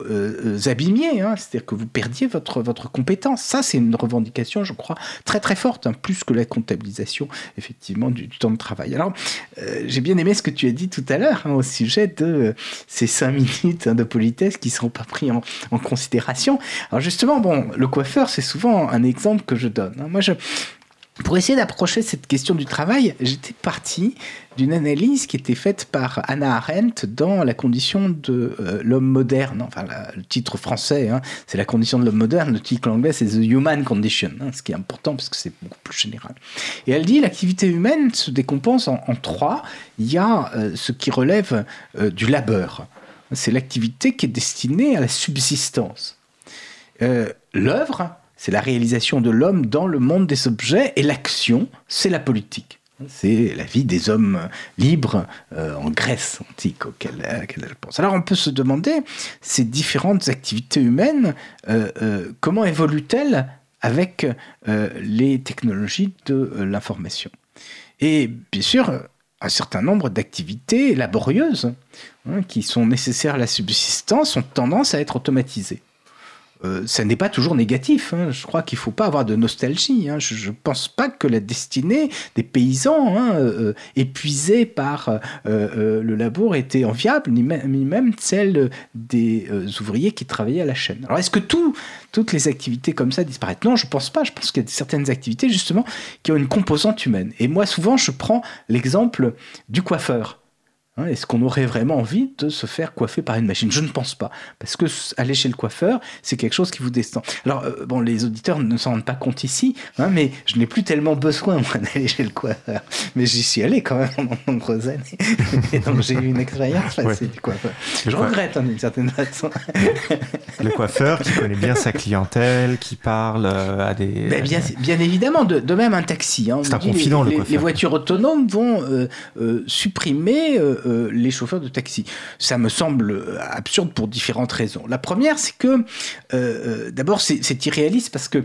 abîmiez, hein, c'est-à-dire que vous perdiez votre, votre compétence. Ça, c'est une revendication, je crois, très très forte, plus que la comptabilisation, effectivement, du, du temps de travail. Alors, euh, j'ai bien aimé ce que tu as dit tout à l'heure hein, au sujet de euh, ces cinq minutes hein, de politesse qui ne sont pas pris en, considération. Alors justement, bon, le coiffeur, c'est souvent un exemple que je donne. Hein. Moi, je, pour essayer d'approcher cette question du travail, j'étais parti d'une analyse qui était faite par Anna Arendt dans La condition de euh, l'homme moderne. Enfin, le titre français, hein, c'est La condition de l'homme moderne. Le titre anglais, c'est The Human Condition, hein, ce qui est important parce que c'est beaucoup plus général. Et elle dit l'activité humaine se décompose en, trois. Il y a euh, ce qui relève euh, du labeur. C'est l'activité qui est destinée à la subsistance. L'œuvre, c'est la réalisation de l'homme dans le monde des objets, et l'action, c'est la politique. C'est la vie des hommes libres euh, en Grèce antique auquel, elle pense. Alors on peut se demander, ces différentes activités humaines, euh, euh, comment évoluent-elles avec les technologies de l'information? Et bien sûr, un certain nombre d'activités laborieuses hein, qui sont nécessaires à la subsistance ont tendance à être automatisées. Euh, ça n'est pas toujours négatif. Hein. Je crois qu'il ne faut pas avoir de nostalgie. Hein. Je ne pense pas que la destinée des paysans hein, euh, épuisés par euh, le labour était enviable, ni, même celle des ouvriers qui travaillaient à la chaîne. Alors est-ce que toutes les activités comme ça disparaissent? Non, je ne pense pas. Je pense qu'il y a certaines activités justement qui ont une composante humaine. Et moi, souvent, je prends l'exemple du coiffeur. Hein, est-ce qu'on aurait vraiment envie de se faire coiffer par une machine? Je ne pense pas. Parce que aller chez le coiffeur, c'est quelque chose qui vous descend. Alors, euh, bon, les auditeurs ne s'en rendent pas compte ici, hein, mais je n'ai plus tellement besoin, d'aller chez le coiffeur. Mais j'y suis allé quand même pendant de nombreuses années. Et donc, j'ai eu une expérience facile du coiffeur. Je, regrette, hein, d'une certaine façon. le coiffeur qui connaît bien sa clientèle, qui parle euh, à des. bien, bien évidemment, de, même un taxi. c'est un confident, les, le coiffeur. Les voitures autonomes vont euh, supprimer euh, les chauffeurs de taxi. Ça me semble absurde pour différentes raisons. La première, c'est que, euh, euh, d'abord, c'est irréaliste parce que,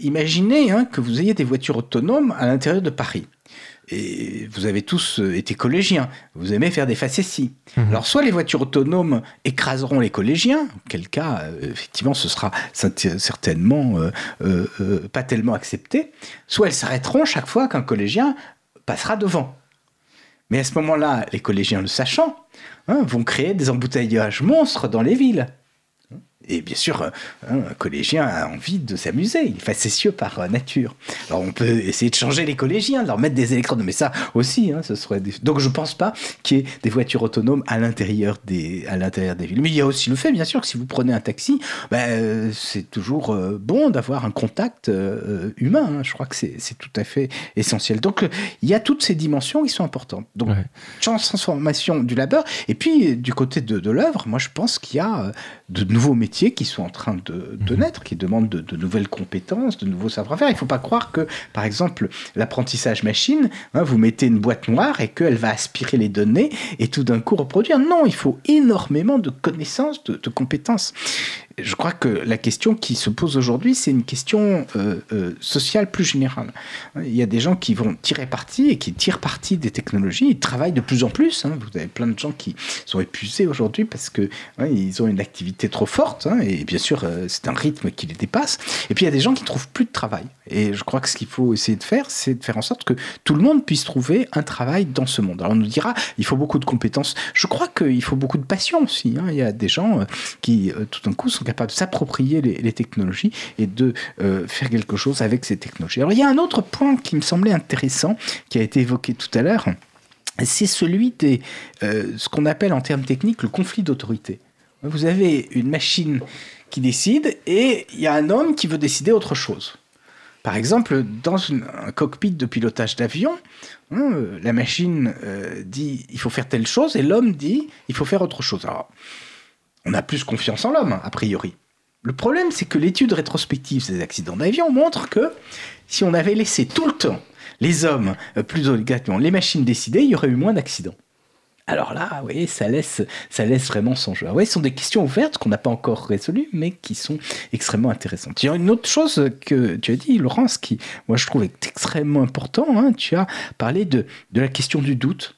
imaginez hein, que vous ayez des voitures autonomes à l'intérieur de Paris et vous avez tous été collégiens, vous aimez faire des facéties. Mhm. Alors soit les voitures autonomes écraseront les collégiens, auquel cas, effectivement, ce sera certainement pas tellement accepté, soit elles s'arrêteront chaque fois qu'un collégien passera devant. Mais à ce moment-là, les collégiens le sachant, hein, vont créer des embouteillages monstres dans les villes. Et bien sûr, euh, un collégien a envie de s'amuser, il est facétieux par euh, nature. Alors on peut essayer de changer les collégiens, de leur mettre des électrodes, mais ça aussi, hein, ce serait donc je ne pense pas qu'il y ait des voitures autonomes à l'intérieur des, à l'intérieur des villes. Mais il y a aussi le fait, bien sûr, que si vous prenez un taxi, ben, c'est toujours euh, bon d'avoir un contact humain. Hein. Je crois que c'est tout à fait essentiel. Donc il y a toutes ces dimensions qui sont importantes. Donc transformation du labeur, et puis du côté de, de l'œuvre, moi je pense qu'il y a de nouveaux métiers métiers qui sont en train de, de mhm. naître, qui demandent de, nouvelles compétences, de nouveaux savoir-faire. Il ne faut pas croire que, par exemple, l'apprentissage machine, hein, vous mettez une boîte noire et qu'elle va aspirer les données et tout d'un coup reproduire. Non, il faut énormément de connaissances, de, de compétences je crois que la question qui se pose aujourd'hui, c'est une question euh, euh, sociale plus générale. Il y a des gens qui vont tirer parti et qui tirent parti des technologies. Ils travaillent de plus en plus. Hein. Vous avez plein de gens qui sont épuisés aujourd'hui parce que ils ont une activité trop forte. Hein, et bien sûr, euh, c'est un rythme qui les dépasse. Et puis il y a des gens qui trouvent plus de travail. Et je crois que ce qu'il faut essayer de faire, c'est de faire en sorte que tout le monde puisse trouver un travail dans ce monde. Alors on nous dira, il faut beaucoup de compétences. Je crois qu'il faut beaucoup de passion aussi. Hein. Il y a des gens qui, tout d'un coup, sont capable de s'approprier les, technologies et de euh, faire quelque chose avec ces technologies. Alors il y a un autre point qui me semblait intéressant, qui a été évoqué tout à l'heure, c'est celui de euh, ce qu'on appelle en termes techniques le conflit d'autorité. Vous avez une machine qui décide et il y a un homme qui veut décider autre chose. Par exemple, dans un cockpit de pilotage d'avion, hein, la machine euh, dit il faut faire telle chose et l'homme dit il faut faire autre chose. Alors, on a plus confiance en l'homme, a priori. Le problème, c'est que l'étude rétrospective des accidents d'avion montre que si on avait laissé tout le temps les hommes, euh, plus exactement les machines décider, il y aurait eu moins d'accidents. Alors là, oui, ça laisse, ça laisse vraiment songeur. Oui, ce sont des questions ouvertes qu'on n'a pas encore résolues, mais qui sont extrêmement intéressantes. Il y a une autre chose que tu as dit, Laurence, qui, moi, je trouve est extrêmement important. Hein. Tu as parlé de la question du doute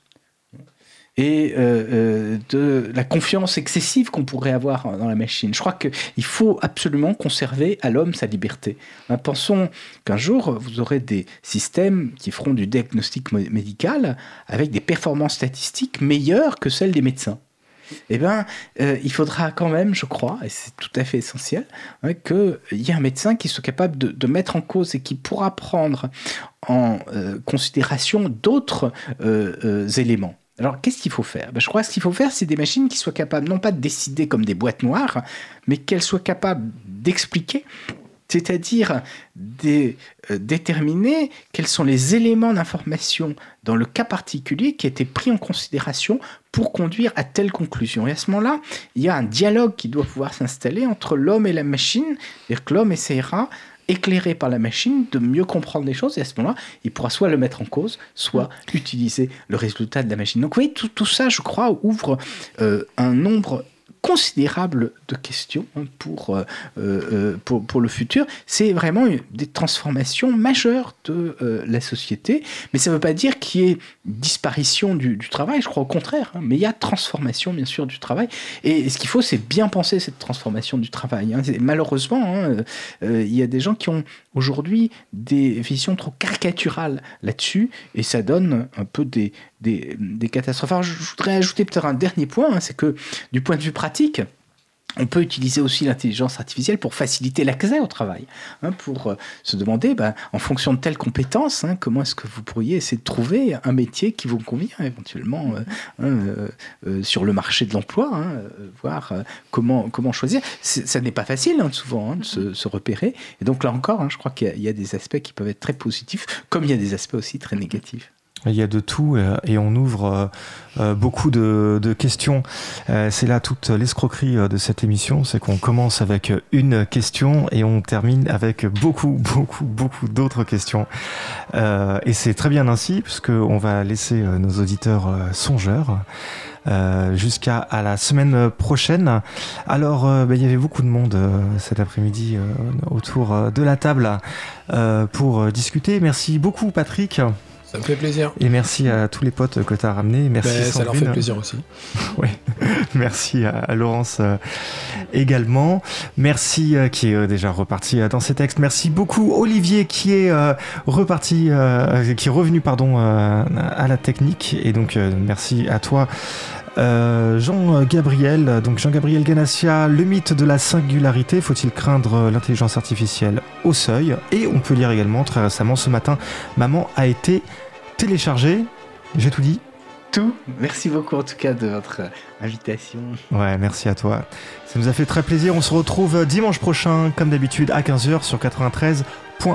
et euh, euh, de la confiance excessive qu'on pourrait avoir dans la machine. Je crois qu'il faut absolument conserver à l'homme sa liberté. Hein, pensons qu'un jour, vous aurez des systèmes qui feront du diagnostic médical avec des performances statistiques meilleures que celles des médecins. Eh bien, euh, il faudra quand même, je crois, et c'est tout à fait essentiel, hein, qu'il y ait un médecin qui soit capable de, mettre en cause et qui pourra prendre en considération d'autres éléments. Alors, qu'est-ce qu'il faut faire? Ben, Je crois que ce qu'il faut faire, c'est des machines qui soient capables, non pas de décider comme des boîtes noires, mais qu'elles soient capables d'expliquer, c'est-à-dire de euh, déterminer quels sont les éléments d'information dans le cas particulier qui étaient pris en considération pour conduire à telle conclusion. Et à ce moment-là, il y a un dialogue qui doit pouvoir s'installer entre l'homme et la machine, c'est-à-dire que l'homme essaiera éclairé par la machine, de mieux comprendre les choses, et à ce moment-là, il pourra soit le mettre en cause, soit utiliser le résultat de la machine. Donc vous voyez, tout, tout ça, je crois, ouvre euh, un nombre considérable de questions hein, pour, euh, euh, pour, pour, le futur. C'est vraiment des transformations majeures de euh, la société, mais ça ne veut pas dire qu'il y ait disparition du, du, travail, je crois au contraire, hein, mais il y a transformation bien sûr du travail, et ce qu'il faut c'est bien penser cette transformation du travail. Hein. Malheureusement, il y a des gens qui ont aujourd'hui des visions trop caricaturales là-dessus, et ça donne un peu des, des, catastrophes. Alors, je voudrais ajouter peut-être un dernier point, c'est que du point de vue pratique, on peut utiliser aussi l'intelligence artificielle pour faciliter l'accès au travail, hein, pour euh, se demander, ben, en fonction de telles compétences, hein, comment est-ce que vous pourriez essayer de trouver un métier qui vous convient éventuellement euh, hein, euh, sur le marché de l'emploi, voir comment, comment choisir. Ça n'est pas facile souvent de se, repérer, et donc là encore, je crois qu'il y, a des aspects qui peuvent être très positifs, comme il y a des aspects aussi très négatifs. Il y a de tout euh, et on ouvre euh, euh, beaucoup de, questions. c'est là toute l'escroquerie de cette émission, c'est qu'on commence avec une question et on termine avec beaucoup, beaucoup, beaucoup d'autres questions. et c'est très bien ainsi, puisqu'on va laisser nos auditeurs songeurs. jusqu'à la semaine prochaine. Alors, ben, il y avait beaucoup de monde cet après-midi autour de la table pour discuter. Merci beaucoup, Patrick. Ça me fait plaisir. Et merci à tous les potes que tu as ramenés. Merci. Ben, ça leur fait plaisir aussi. oui. Merci à, Laurence euh, également. Merci euh, qui est euh, déjà reparti dans ces textes. Merci beaucoup Olivier qui est reparti, qui est revenu pardon à la technique. Et donc merci à toi. Jean-Gabriel, donc Jean-Gabriel Ganassia, le mythe de la singularité, faut-il craindre l'intelligence artificielle au seuil? Et on peut lire également très récemment ce matin, maman a été téléchargé. J'ai tout dit Tout. Merci beaucoup en tout cas de votre invitation. Ouais, merci à toi. Ça nous a fait très plaisir. On se retrouve dimanche prochain, comme d'habitude, à 15h sur 93.1.